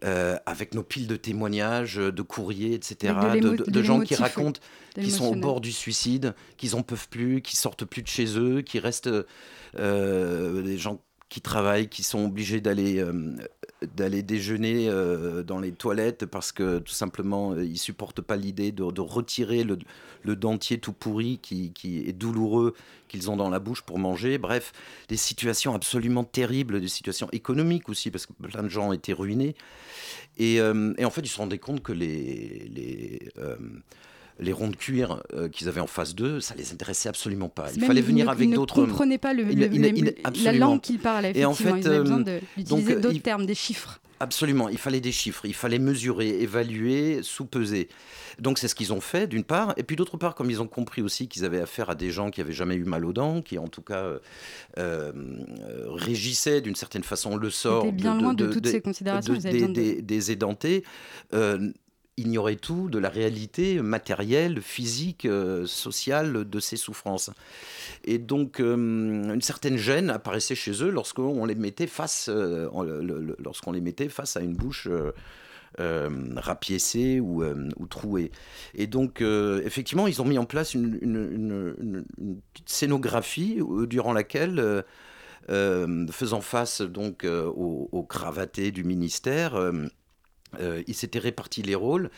euh, avec nos piles de témoignages, de courriers, etc., de, gens qui racontent qu'ils sont au bord du suicide, qu'ils en peuvent plus, qu'ils sortent plus de chez eux, qui restent euh, des gens qui travaillent, qui sont obligés d'aller euh, d'aller déjeuner euh, dans les toilettes parce que tout simplement euh, ils supportent pas l'idée de, retirer le, le, dentier tout pourri qui, qui est douloureux qu'ils ont dans la bouche pour manger. Bref, des situations absolument terribles, des situations économiques aussi parce que plein de gens ont été ruinés. Et, et en fait, ils se rendaient compte que les les ronds de cuir euh, qu'ils avaient en face d'eux, ça les intéressait absolument pas. Il fallait venir avec d'autres. Ils ne comprenaient pas le, la langue qu'ils parlaient. Et en fait, ils avaient besoin euh, d'utiliser d'autres termes, des chiffres. Absolument, il fallait des chiffres, il fallait mesurer, évaluer, sous-peser. Donc c'est ce qu'ils ont fait d'une part, et puis d'autre part, comme ils ont compris aussi qu'ils avaient affaire à des gens qui avaient jamais eu mal aux dents, qui en tout cas euh, régissaient d'une certaine façon le sort bien de, loin de, toutes ces considérations des, des, édentés ignorait tout de la réalité matérielle, physique, euh, sociale de ces souffrances. Et donc, euh, une certaine gêne apparaissait chez eux lorsqu'on les mettait face, euh, les mettait face à une bouche. rapiécée ou, ou, trouée. Et donc, effectivement, ils ont mis en place une, une, scénographie durant laquelle, faisant face donc aux, cravatés du ministère, il s'était réparti les rôles.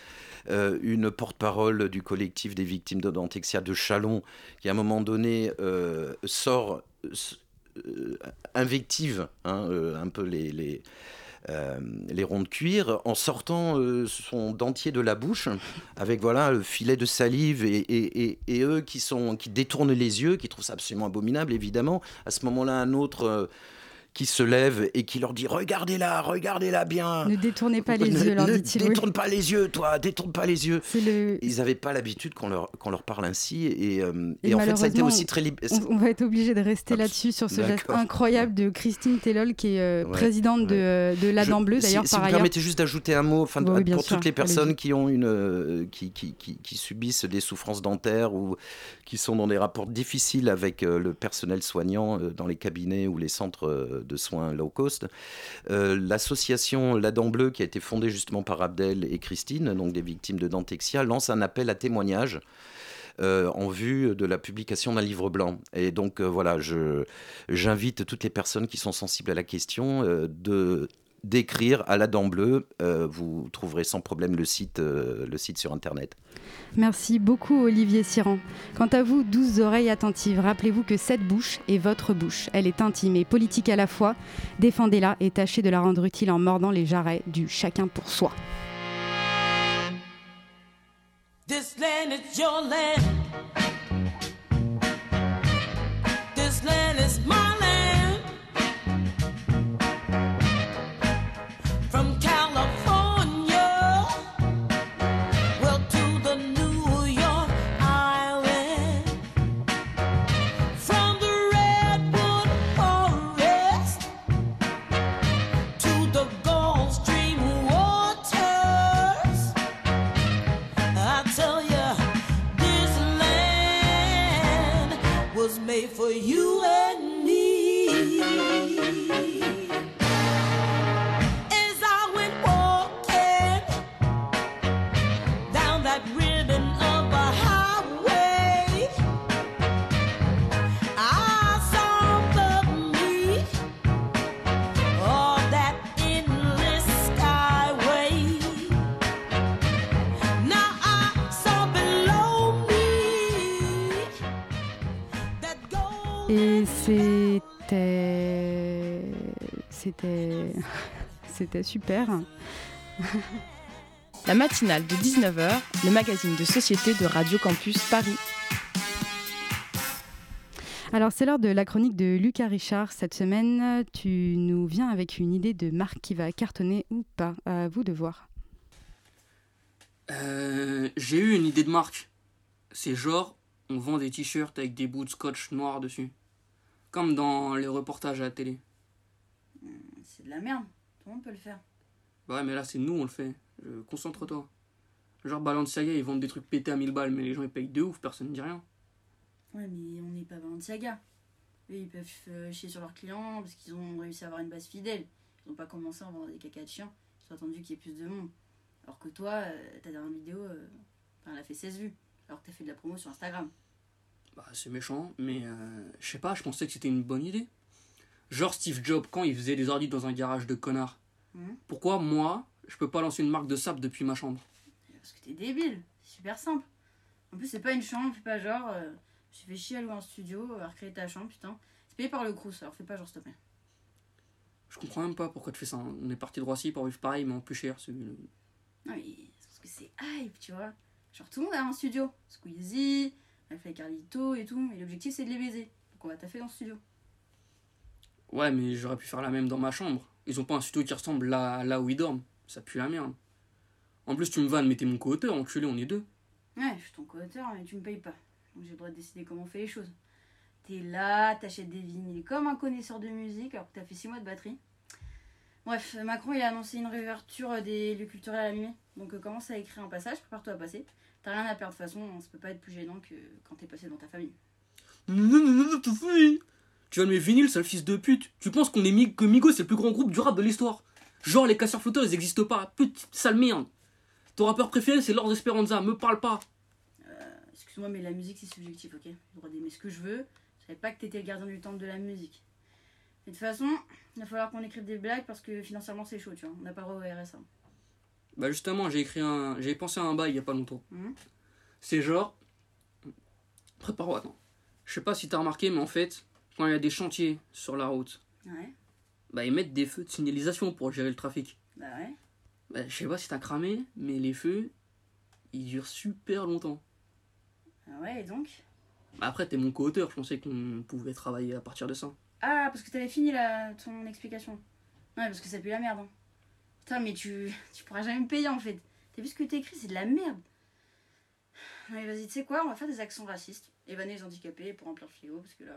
Euh, une porte-parole du collectif des victimes Dantexia de Chalon, qui à un moment donné euh, sort, invective hein, un peu les, les, les, ronds de cuir, en sortant son dentier de la bouche, avec voilà, le filet de salive, et, et, et, eux qui, sont, qui détournent les yeux, qui trouvent ça absolument abominable, évidemment. À ce moment-là, un autre qui se lève et qui leur dit Regardez-la, regardez-la bien. Ne détournez pas les yeux, leur dit-il. Ne détourne pas les yeux, toi, détourne pas les yeux. Ils n'avaient pas l'habitude qu'on leur, qu'on leur parle ainsi. Et, euh, et, en fait, ça a été aussi très libre. On, va être obligé de rester là-dessus, sur ce geste incroyable de Christine Tellol, qui est euh, présidente de, de la Dent Bleue, d'ailleurs. Si, par si vous permettez juste d'ajouter un mot enfin, pour toutes les personnes qui, ont une, euh, qui, qui, qui, qui, subissent des souffrances dentaires ou qui sont dans des rapports difficiles avec le personnel soignant dans les cabinets ou les centres de soins low cost. Euh, l'association La Dent Bleue, qui a été fondée justement par Abdel et Christine, donc des victimes de Dentexia, lance un appel à témoignages. Euh, en vue de la publication d'un livre blanc. Et donc euh, voilà, j'invite toutes les personnes qui sont sensibles à la question de d'écrire à la dent bleue. Euh, vous trouverez sans problème le site, euh, le site sur Internet. Merci beaucoup Olivier Siran. Quant à vous, douze oreilles attentives, rappelez-vous que cette bouche est votre bouche. Elle est intime et politique à la fois. Défendez-la et tâchez de la rendre utile en mordant les jarrets du chacun pour soi. This land is your land. This land is my for you. C'était super. La matinale de 19h, le magazine de société de Radio Campus Paris. Alors c'est l'heure de la chronique de Lucas Richard. Cette semaine, tu nous viens avec une idée de marque qui va cartonner ou pas. À vous de voir. Euh, j'ai eu une idée de marque. C'est genre, on vend des t-shirts avec des bouts de scotch noir dessus. Comme dans les reportages à la télé. C'est de la merde. Tout le monde peut le faire. Bah ouais, mais là, c'est nous, on le fait. Concentre-toi. Genre Balenciaga, ils vendent des trucs pétés à 1000 balles, mais les gens ils payent de ouf, personne ne dit rien. Ouais, mais on n'est pas Balenciaga. Eux, ils peuvent euh, chier sur leurs clients parce qu'ils ont réussi à avoir une base fidèle. Ils n'ont pas commencé à vendre des caca de chiens. Ils ont attendu qu'il y ait plus de monde. Alors que toi, euh, ta dernière vidéo, euh, elle a fait 16 vues. Alors que t'as fait de la promo sur Instagram. Bah, c'est méchant, mais je sais pas, je pensais que c'était une bonne idée. Genre Steve Jobs, quand il faisait des ordi dans un garage de connard. Hmm. Pourquoi moi, je peux pas lancer une marque de sable depuis ma chambre? Parce que t'es débile, c'est super simple. En plus, c'est pas une chambre, fais pas genre, euh, j'ai fait chier à louer un studio, à recréer ta chambre, putain. C'est payé par le Crous, alors fais pas genre, s'il te plaît. Je comprends même pas pourquoi tu fais ça. On est parti de Roissy pour vivre pareil, mais en plus cher. C'est... Non, mais c'est parce que c'est hype, tu vois. Genre, tout le monde a un studio. Squeezie, fait Carlito et tout. Et l'objectif, c'est de les baiser. Donc, on va taffer dans le studio. Ouais, mais j'aurais pu faire la même dans ma chambre. Ils ont pas un studio qui ressemble là, là où ils dorment. Ça pue la merde. En plus, tu me vannes, mais t'es mon co-auteur, enculé, on est deux. Ouais, je suis ton co-auteur, mais tu me payes pas. Donc j'ai le droit de décider comment on fait les choses. T'es là, t'achètes des vinyles comme un connaisseur de musique alors que t'as fait 6 mois de batterie. Bref, Macron il a annoncé une réouverture des lieux culturels à Mimé. Donc euh, commence à écrire un passage, prépare-toi à passer. T'as rien à perdre de toute façon, ça peut pas être plus gênant que quand t'es passé dans ta famille. Non, non, non, non, tu vas de mes vinyles, sale fils de pute. Tu penses qu'on est que Migo, c'est le plus grand groupe du rap de l'histoire Genre, les casseurs flotteurs, ils existent pas. Petite sale merde. Ton rappeur préféré, c'est Lord Esperanza. Me parle pas. Euh, excuse-moi, mais la musique, c'est subjectif, ok? J'ai le droit d'aimer ce que je veux. Je savais pas que t'étais le gardien du temple de la musique. Et de toute façon, il va falloir qu'on écrive des blagues parce que financièrement, c'est chaud, tu vois. On n'a pas le droit au RSA. Bah justement, j'ai écrit un. J'ai pensé à un bail il y a pas longtemps. Mhm. C'est genre. Prépare-toi, attends. Je sais pas si t'as remarqué, mais en fait, quand il y a des chantiers sur la route, Ouais. bah ils mettent des feux de signalisation pour gérer le trafic. Bah ouais. Bah, je sais pas si t'as cramé, mais les feux, ils durent super longtemps. Ah ouais, et donc? Bah, après, t'es mon co-auteur, je pensais qu'on pouvait travailler à partir de ça. Ah, parce que t'avais fini la, ton explication. Ouais, parce que ça pue la merde. hein. Putain, mais tu, tu pourras jamais me payer en fait. T'as vu ce que t'as écrit C'est de la merde. Allez, vas-y, tu sais quoi On va faire des accents racistes. Évaner les handicapés pour remplir le frigo, parce que là.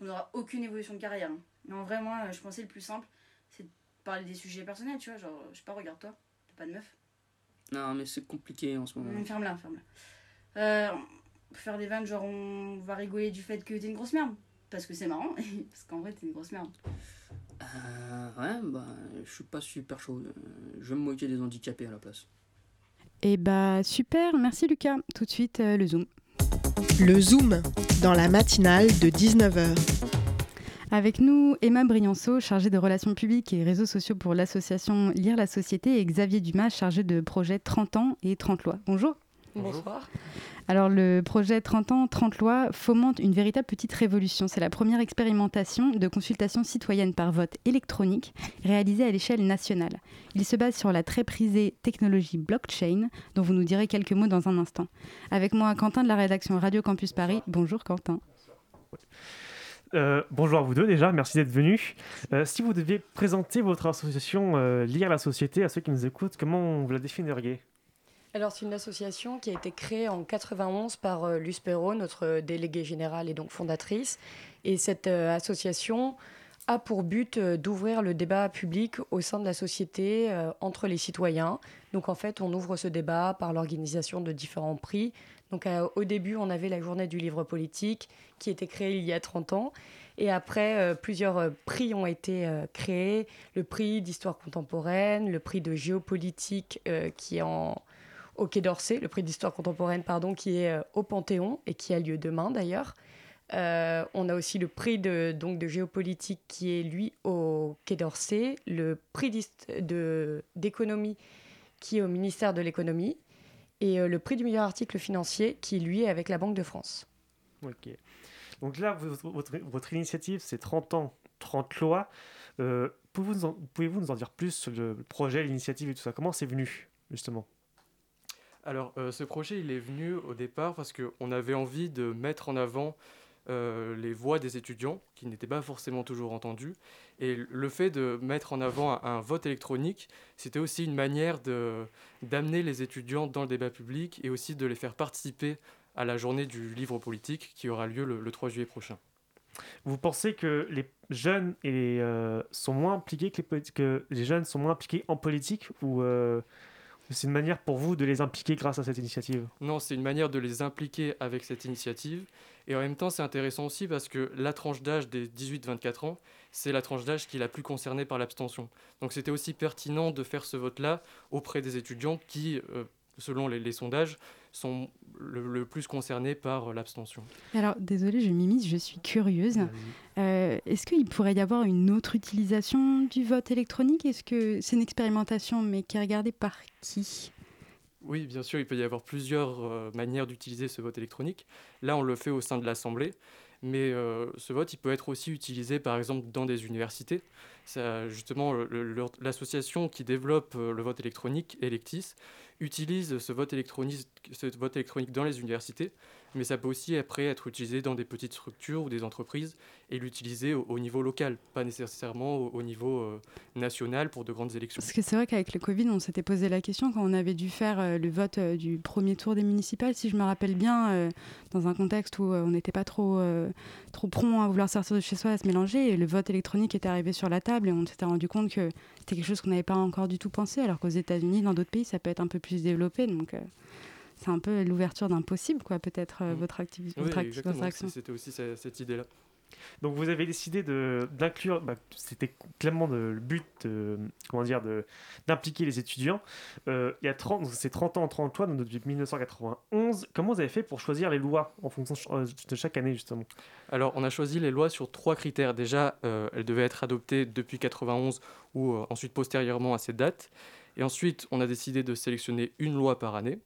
Qu'on n'aura aucune évolution de carrière. hein. Mais en vrai, moi, je pensais le plus simple, c'est de parler des sujets personnels, tu vois. Genre, je sais pas, regarde-toi. T'as pas de meuf. Non, mais c'est compliqué en ce moment. Hum, Ferme-la, ferme-la. Euh, faire des vannes, genre on va rigoler du fait que t'es une grosse merde. Parce que c'est marrant, et parce qu'en vrai t'es une grosse merde. Euh, ouais, bah, je suis pas super chaud. Euh, Je vais me moquer des handicapés à la place. Et bah super, merci Lucas. Tout de suite, euh, le Zoom. Le Zoom, dans la matinale de 19h. Avec nous, Emma Brianceau, chargée de relations publiques et réseaux sociaux pour l'association Lire la Société, et Xavier Dumas, chargé de projet 30 ans et 30 lois. Bonjour. Bonsoir. Alors le projet 30 ans, 30 lois fomente une véritable petite révolution. C'est la première expérimentation de consultation citoyenne par vote électronique réalisée à l'échelle nationale. Il se base sur la très prisée technologie blockchain, dont vous nous direz quelques mots dans un instant. Avec moi, Quentin de la rédaction Radio Campus Paris. Bonjour Quentin. Euh, bonjour à vous deux déjà, merci d'être venus. Euh, si vous deviez présenter votre association euh, Lire la Société à ceux qui nous écoutent, comment vous la définiriez? Alors, c'est une association qui a été créée en 91 par euh, Luce Perrault, notre déléguée générale et donc fondatrice. Et cette euh, association a pour but euh, d'ouvrir le débat public au sein de la société euh, entre les citoyens. Donc, en fait, on ouvre ce débat par l'organisation de différents prix. Donc, euh, au début, on avait la journée du livre politique qui était créée il y a 30 ans. Et après, euh, plusieurs euh, prix ont été euh, créés. Le prix d'histoire contemporaine, le prix de géopolitique euh, qui en, au Quai d'Orsay, le prix d'histoire contemporaine, pardon, qui est euh, au Panthéon et qui a lieu demain d'ailleurs. Euh, on a aussi le prix de, donc, de géopolitique qui est lui au Quai d'Orsay, le prix d'économie qui est au ministère de l'économie et euh, le prix du meilleur article financier qui lui est avec la Banque de France. Ok. Donc là, votre, initiative, c'est 30 ans, 30 lois. Pouvez-vous nous en dire plus sur le projet, l'initiative et tout ça? Comment c'est venu, justement? Alors, euh, ce projet, il est venu au départ parce qu'on avait envie de mettre en avant euh, les voix des étudiants qui n'étaient pas forcément toujours entendues. Et le fait de mettre en avant un, vote électronique, c'était aussi une manière d'amener les étudiants dans le débat public et aussi de les faire participer à la journée du livre politique qui aura lieu le, le 3 juillet prochain. Vous pensez que les jeunes et, euh, sont moins impliqués que les, jeunes sont moins impliqués en politique ou c'est une manière pour vous de les impliquer grâce à cette initiative Non, c'est une manière de les impliquer avec cette initiative. Et en même temps, c'est intéressant aussi parce que la tranche d'âge des 18-24 ans, c'est la tranche d'âge qui est la plus concernée par l'abstention. Donc c'était aussi pertinent de faire ce vote-là auprès des étudiants qui, euh, selon les, les sondages, sont le, le plus concernés par euh, l'abstention. Alors, désolée, je m'immisce, je suis curieuse. Euh, Est-ce qu'il pourrait y avoir une autre utilisation du vote électronique? Est-ce que c'est une expérimentation, mais qui est regardée par qui? Oui, bien sûr, il peut y avoir plusieurs euh, manières d'utiliser ce vote électronique. Là, on le fait au sein de l'Assemblée, mais euh, ce vote, il peut être aussi utilisé, par exemple, dans des universités. Ça, justement, l'association qui développe euh, le vote électronique, Electis, utilise ce vote, électronique, ce vote électronique dans les universités, mais ça peut aussi après être utilisé dans des petites structures ou des entreprises et l'utiliser au, au niveau local, pas nécessairement au, au niveau euh, national pour de grandes élections. Parce que c'est vrai qu'avec le Covid, on s'était posé la question quand on avait dû faire euh, le vote euh, du premier tour des municipales, si je me rappelle bien, dans un contexte où on n'était pas trop, trop prompt à vouloir sortir de chez soi, à se mélanger, et le vote électronique était arrivé sur la table, et on s'était rendu compte que c'était quelque chose qu'on n'avait pas encore du tout pensé, alors qu'aux États-Unis, dans d'autres pays, ça peut être un peu plus développé. Donc, euh, c'est un peu l'ouverture d'un possible, quoi, peut-être, euh, votre, Oui, votre, acti- exactement, votre action. c'était aussi ce- cette idée-là. Donc vous avez décidé d'inclure, bah, c'était clairement le but, de- comment dire, d'impliquer les étudiants. Euh, il y a 30, donc c'est 30 ans en 30 lois, donc depuis 1991. Comment vous avez fait pour choisir les lois en fonction de ch- de chaque année justement? Alors, on a choisi les lois sur trois critères. Déjà, euh, elles devaient être adoptées depuis 91 ou euh, ensuite postérieurement à cette date. Et ensuite, on a décidé de sélectionner une loi par année.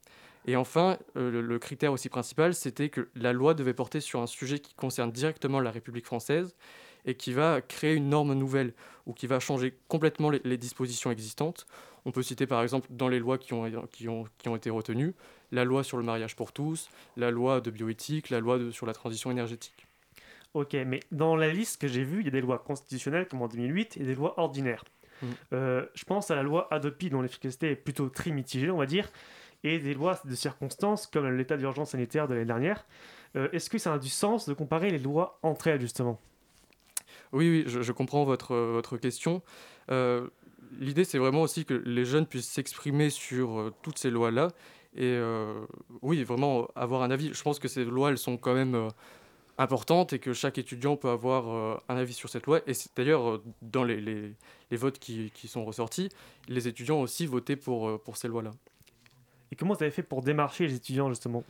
Et enfin, euh, le, le critère aussi principal, c'était que la loi devait porter sur un sujet qui concerne directement la République française et qui va créer une norme nouvelle ou qui va changer complètement les, les dispositions existantes. On peut citer par exemple dans les lois qui ont, qui ont, qui ont été retenues, la loi sur le mariage pour tous, la loi de bioéthique, la loi de- sur la transition énergétique. Ok, mais dans la liste que j'ai vue, il y a des lois constitutionnelles comme en 2008 et des lois ordinaires. Mm. Euh, je pense à la loi Adopi dont l'efficacité est plutôt très mitigée, on va dire, et des lois de circonstances comme l'état d'urgence sanitaire de l'année dernière. Euh, Est-ce que ça a du sens de comparer les lois entre elles justement? Oui, oui, je, comprends votre, votre question. Euh, L'idée, c'est vraiment aussi que les jeunes puissent s'exprimer sur euh, toutes ces lois-là et oui, vraiment avoir un avis. Je pense que ces lois, elles sont quand même importantes et que chaque étudiant peut avoir un avis sur cette loi. Et d'ailleurs dans les, les- votes qui, qui sont ressortis, les étudiants ont aussi voté pour, pour ces lois-là. Et comment vous avez fait pour démarcher les étudiants justement?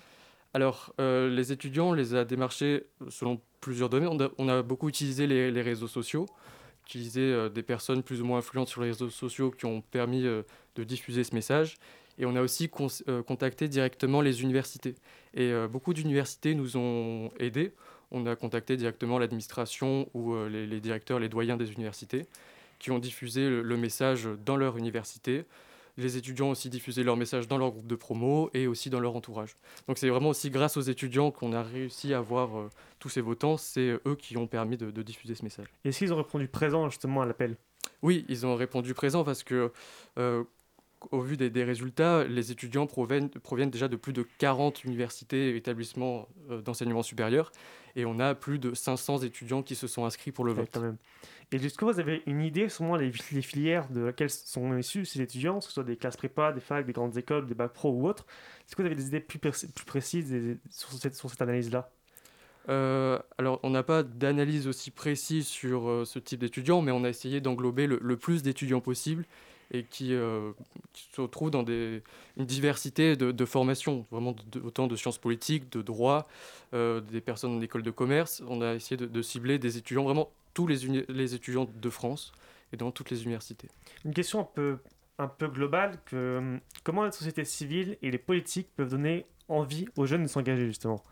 Alors, euh, les étudiants, on les a démarchés selon plusieurs domaines. On a, beaucoup utilisé les, réseaux sociaux, utilisé euh, des personnes plus ou moins influentes sur les réseaux sociaux qui ont permis euh, de diffuser ce message. Et on a aussi contacté directement les universités. Et beaucoup d'universités nous ont aidés. On a contacté directement l'administration ou les, directeurs, les doyens des universités, qui ont diffusé le message dans leur université. Les étudiants ont aussi diffusé leur message dans leur groupe de promo et aussi dans leur entourage. Donc c'est vraiment aussi grâce aux étudiants qu'on a réussi à avoir euh, tous ces votants. C'est eux qui ont permis de, de diffuser ce message. Est-ce qu'ils ont répondu présent justement à l'appel? Oui, ils ont répondu présent parce que, euh, au vu des, des résultats, les étudiants proviennent, proviennent déjà de plus de 40 universités et établissements euh, d'enseignement supérieur. Et on a plus de 500 étudiants qui se sont inscrits pour le Ouais, vote. quand même. Et jusqu'où vous avez une idée sur les, les filières de laquelle sont issus ces étudiants, que ce soit des classes prépa, des facs, des grandes écoles, des bacs pro ou autres Est-ce que vous avez des idées plus, précis- plus précises des- sur cette, sur cette analyse-là? Euh, alors, on n'a pas d'analyse aussi précise sur euh, ce type d'étudiants, mais on a essayé d'englober le, le plus d'étudiants possible et qui, euh, qui se retrouvent dans des, une diversité de, de formations, vraiment de- autant de sciences politiques, de droit, euh, des personnes en école de commerce. On a essayé de, de cibler des étudiants, vraiment tous les, étudiants de France et dans toutes les universités. Une question un peu, un peu globale que hum, comment la société civile et les politiques peuvent donner envie aux jeunes de s'engager justement?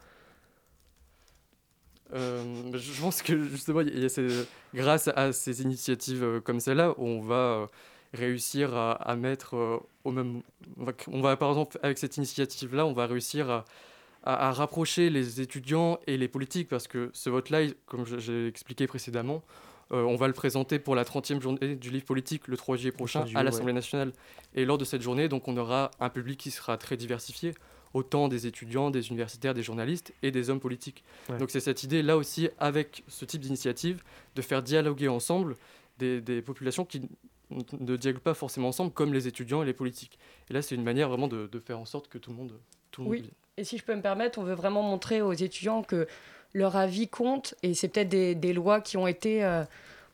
Euh, je pense que justement, il y a ces- grâce à ces initiatives euh, comme celle-là, on va euh, réussir à, à mettre euh, au même. On va, par exemple, avec cette initiative-là, on va réussir à, à- à rapprocher les étudiants et les politiques parce que ce vote-là, comme j'ai expliqué précédemment, euh, on va le présenter pour la 30e journée du livre politique le 3 juillet prochain 3 juillet, à ouais. l'Assemblée nationale. Et lors de cette journée, donc, on aura un public qui sera très diversifié, autant des étudiants, des universitaires, des journalistes et des hommes politiques. Ouais. Donc c'est cette idée là aussi, avec ce type d'initiative, de faire dialoguer ensemble des, des populations qui ne dialoguent pas forcément ensemble, comme les étudiants et les politiques. Et là, c'est une manière vraiment de, de faire en sorte que tout le monde, tout le monde Oui, vienne. et si je peux me permettre, on veut vraiment montrer aux étudiants que leur avis compte, et c'est peut-être des, des lois qui ont été euh,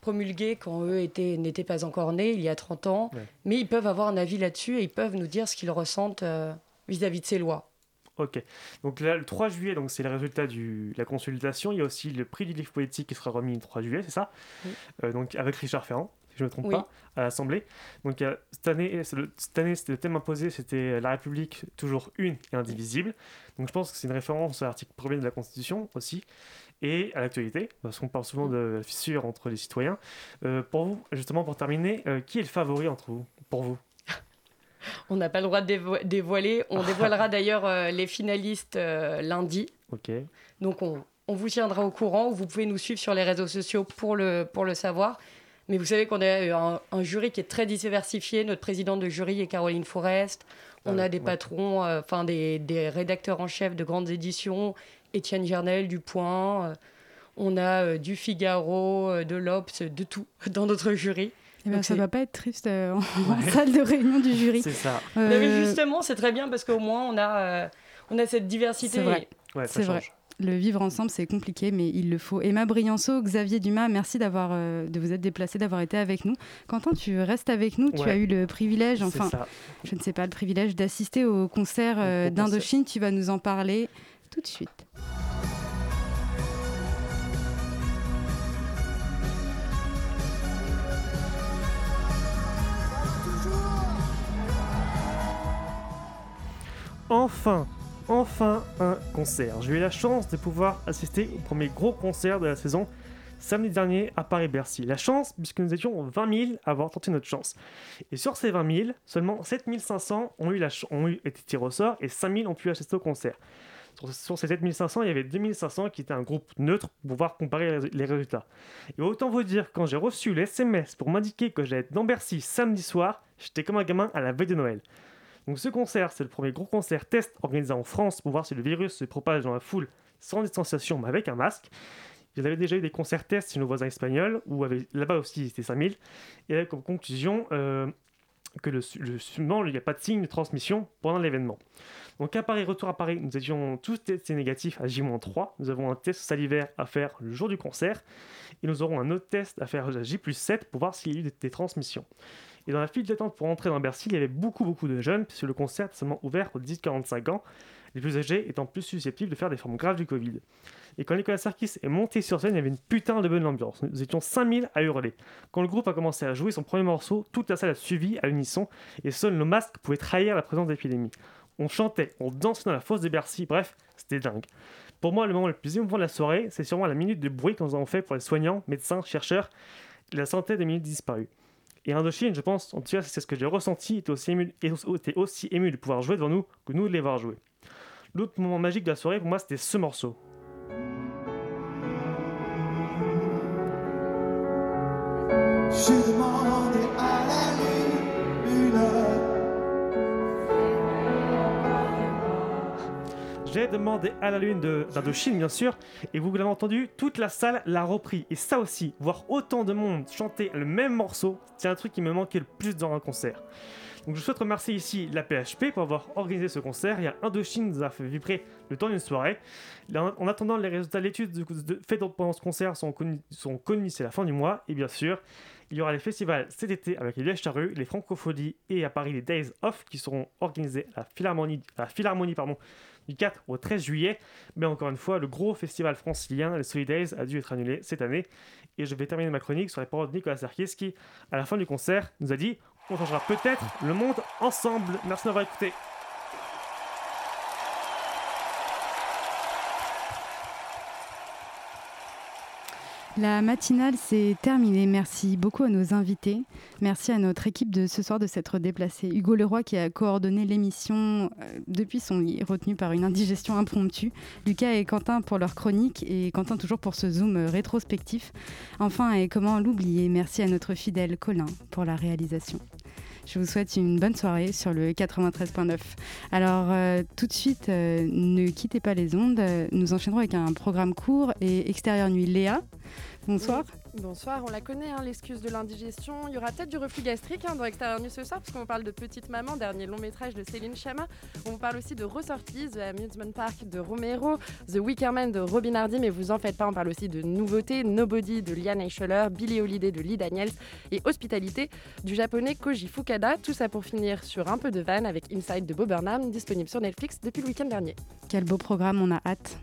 promulguées quand eux étaient- n'étaient pas encore nés, il y a 30 ans, Ouais. mais ils peuvent avoir un avis là-dessus et ils peuvent nous dire ce qu'ils ressentent euh, vis-à-vis de ces lois. Ok. Donc là, le 3 juillet, donc c'est le résultat de la consultation. Il y a aussi le prix du livre politique qui sera remis le 3 juillet, c'est ça? Oui. Euh, Donc avec Richard Ferrand, je ne me trompe Oui. pas, à l'Assemblée. Donc euh, cette année, le- cette année, le thème imposé, c'était la République toujours une et indivisible. Donc je pense que c'est une référence à l'article 1er de la Constitution aussi et à l'actualité, parce qu'on parle souvent de la fissure entre les citoyens. Euh, pour vous, justement, pour terminer, euh, qui est le favori entre vous, pour vous? On n'a pas le droit de dévo- dévoiler, on dévoilera d'ailleurs euh, les finalistes euh, lundi, Ok. donc on, on vous tiendra au courant, vous pouvez nous suivre sur les réseaux sociaux pour le, pour le savoir. Mais vous savez qu'on a un, un jury qui est très diversifié. Notre présidente de jury est Caroline Forest. On Ah a des ouais. patrons, euh, enfin des, des rédacteurs en chef de grandes éditions, Étienne Gernel, du Point. euh, on a euh, du Figaro, euh, de l'Obs, de tout dans notre jury. Eh ben, Donc ça c'est- va pas être triste euh, en, salle de réunion du jury. C'est ça. Euh, Mais justement, c'est très bien parce qu'au moins on a, euh, on a cette diversité. C'est vrai. Ouais, ça C'est vrai. Le vivre ensemble, c'est compliqué, mais il le faut. Emma Brianceau, Xavier Dumas, merci d'avoir, euh, de vous être déplacés, d'avoir été avec nous. Quentin, tu restes avec nous. Tu as eu le privilège, enfin, je ne sais pas, le privilège d'assister au concert euh, Au concert. d'Indochine. Tu vas nous en parler tout de suite. enfin, enfin un concert. J'ai eu la chance de pouvoir assister au premier gros concert de la saison samedi dernier à Paris-Bercy. La chance, puisque nous étions 20 000 à avoir tenté notre chance. Et sur ces 20 000, seulement 7 500 ont, eu été tirés au sort et 5 000 ont pu assister au concert. Sur, ces 7 500, il y avait 2 500 qui étaient un groupe neutre pour pouvoir comparer les résultats. Et autant vous dire, quand j'ai reçu le SMS pour m'indiquer que j'allais être dans Bercy samedi soir, j'étais comme un gamin à la veille de Noël. Donc ce concert, c'est le premier gros concert test organisé en France pour voir si le virus se propage dans la foule sans distanciation mais avec un masque. Il y déjà eu des concerts tests chez nos voisins espagnols, où là-bas aussi c'était 5000, et avec comme conclusion euh, que le, le, il n'y a pas de signe de transmission pendant l'événement. Donc à Paris, retour à Paris, nous étions tous testés négatifs à J-3. Nous avons un test salivaire à faire le jour du concert, et nous aurons un autre test à faire à J7 pour voir s'il y a eu des transmissions. Et dans la file d'attente pour entrer dans Bercy, il y avait beaucoup beaucoup de jeunes, puisque le concert est seulement ouvert aux 10-45 ans, les plus âgés étant plus susceptibles de faire des formes graves du Covid. Et quand Nicolas Sarkis est monté sur scène, il y avait une putain de bonne ambiance. Nous étions 5000 à hurler. Quand le groupe a commencé à jouer son premier morceau, toute la salle a suivi à l'unisson, et seuls nos masques pouvaient trahir la présence d'épidémie. On chantait, on dansait dans la fosse de Bercy, bref, c'était dingue. Pour moi, le moment le plus émouvant de la soirée, c'est sûrement la minute de bruit nous avons fait pour les soignants, médecins, chercheurs, la santé des minutes disparues. Et Indochine, je pense, en tout cas, c'est ce que j'ai ressenti, était aussi, ému, était aussi ému de pouvoir jouer devant nous que nous de les voir jouer. L'autre moment magique de la soirée, pour moi, c'était ce morceau. J'ai demandé à la lune d'Indochine, bien sûr, et vous l'avez entendu, toute la salle l'a repris. Et ça aussi, voir autant de monde chanter le même morceau, c'est un truc qui me manquait le plus dans un concert. Donc je souhaite remercier ici la PHP pour avoir organisé ce concert. Il y a Indochine nous a fait vibrer le temps d'une soirée. En attendant, les résultats de l'étude faites pendant ce concert sont connus, d'ici la fin du mois. Et bien sûr, il y aura les festivals cet été avec les Charrues, les Francophonies et à Paris les Days Off qui seront organisés à la Philharmonie, du 4 au 13 juillet. Mais encore une fois, le gros festival francilien, les Solidays, a dû être annulé cette année. Et je vais terminer ma chronique sur les paroles de Nicolas Sarkis qui, à la fin du concert, nous a dit on changera peut-être le monde ensemble. Merci d'avoir écouté. La matinale s'est terminée. Merci beaucoup à nos invités. Merci à notre équipe de ce soir de s'être déplacée. Hugo Leroy qui a coordonné l'émission euh, depuis son lit, retenu par une indigestion impromptue. Lucas et Quentin pour leur chronique et Quentin toujours pour ce zoom rétrospectif. Enfin, et comment l'oublier, merci à notre fidèle Colin pour la réalisation. Je vous souhaite une bonne soirée sur le 93.9. Alors, euh, tout de suite, euh, ne quittez pas les ondes. Nous enchaînerons avec un programme court et extérieur nuit. Léa, bonsoir. Oui. Bonsoir, on la connaît, hein, l'excuse de l'indigestion. Il y aura peut-être du reflux gastrique hein, dans Extérieur Nuit ce soir, parce qu'on parle de Petite Maman, dernier long métrage de Céline Chama. On vous parle aussi de Ressorties, The Amusement Park de Romero, The Wicker Man de Robin Hardy, mais vous en faites pas, on parle aussi de Nouveautés, Nobody de Liane Eicheler, Billy Holiday de Lee Daniels et Hospitalité du japonais Koji Fukada. Tout ça pour finir sur un peu de van avec Inside de Bob Burnham, disponible sur Netflix depuis le week-end dernier. Quel beau programme, on a hâte.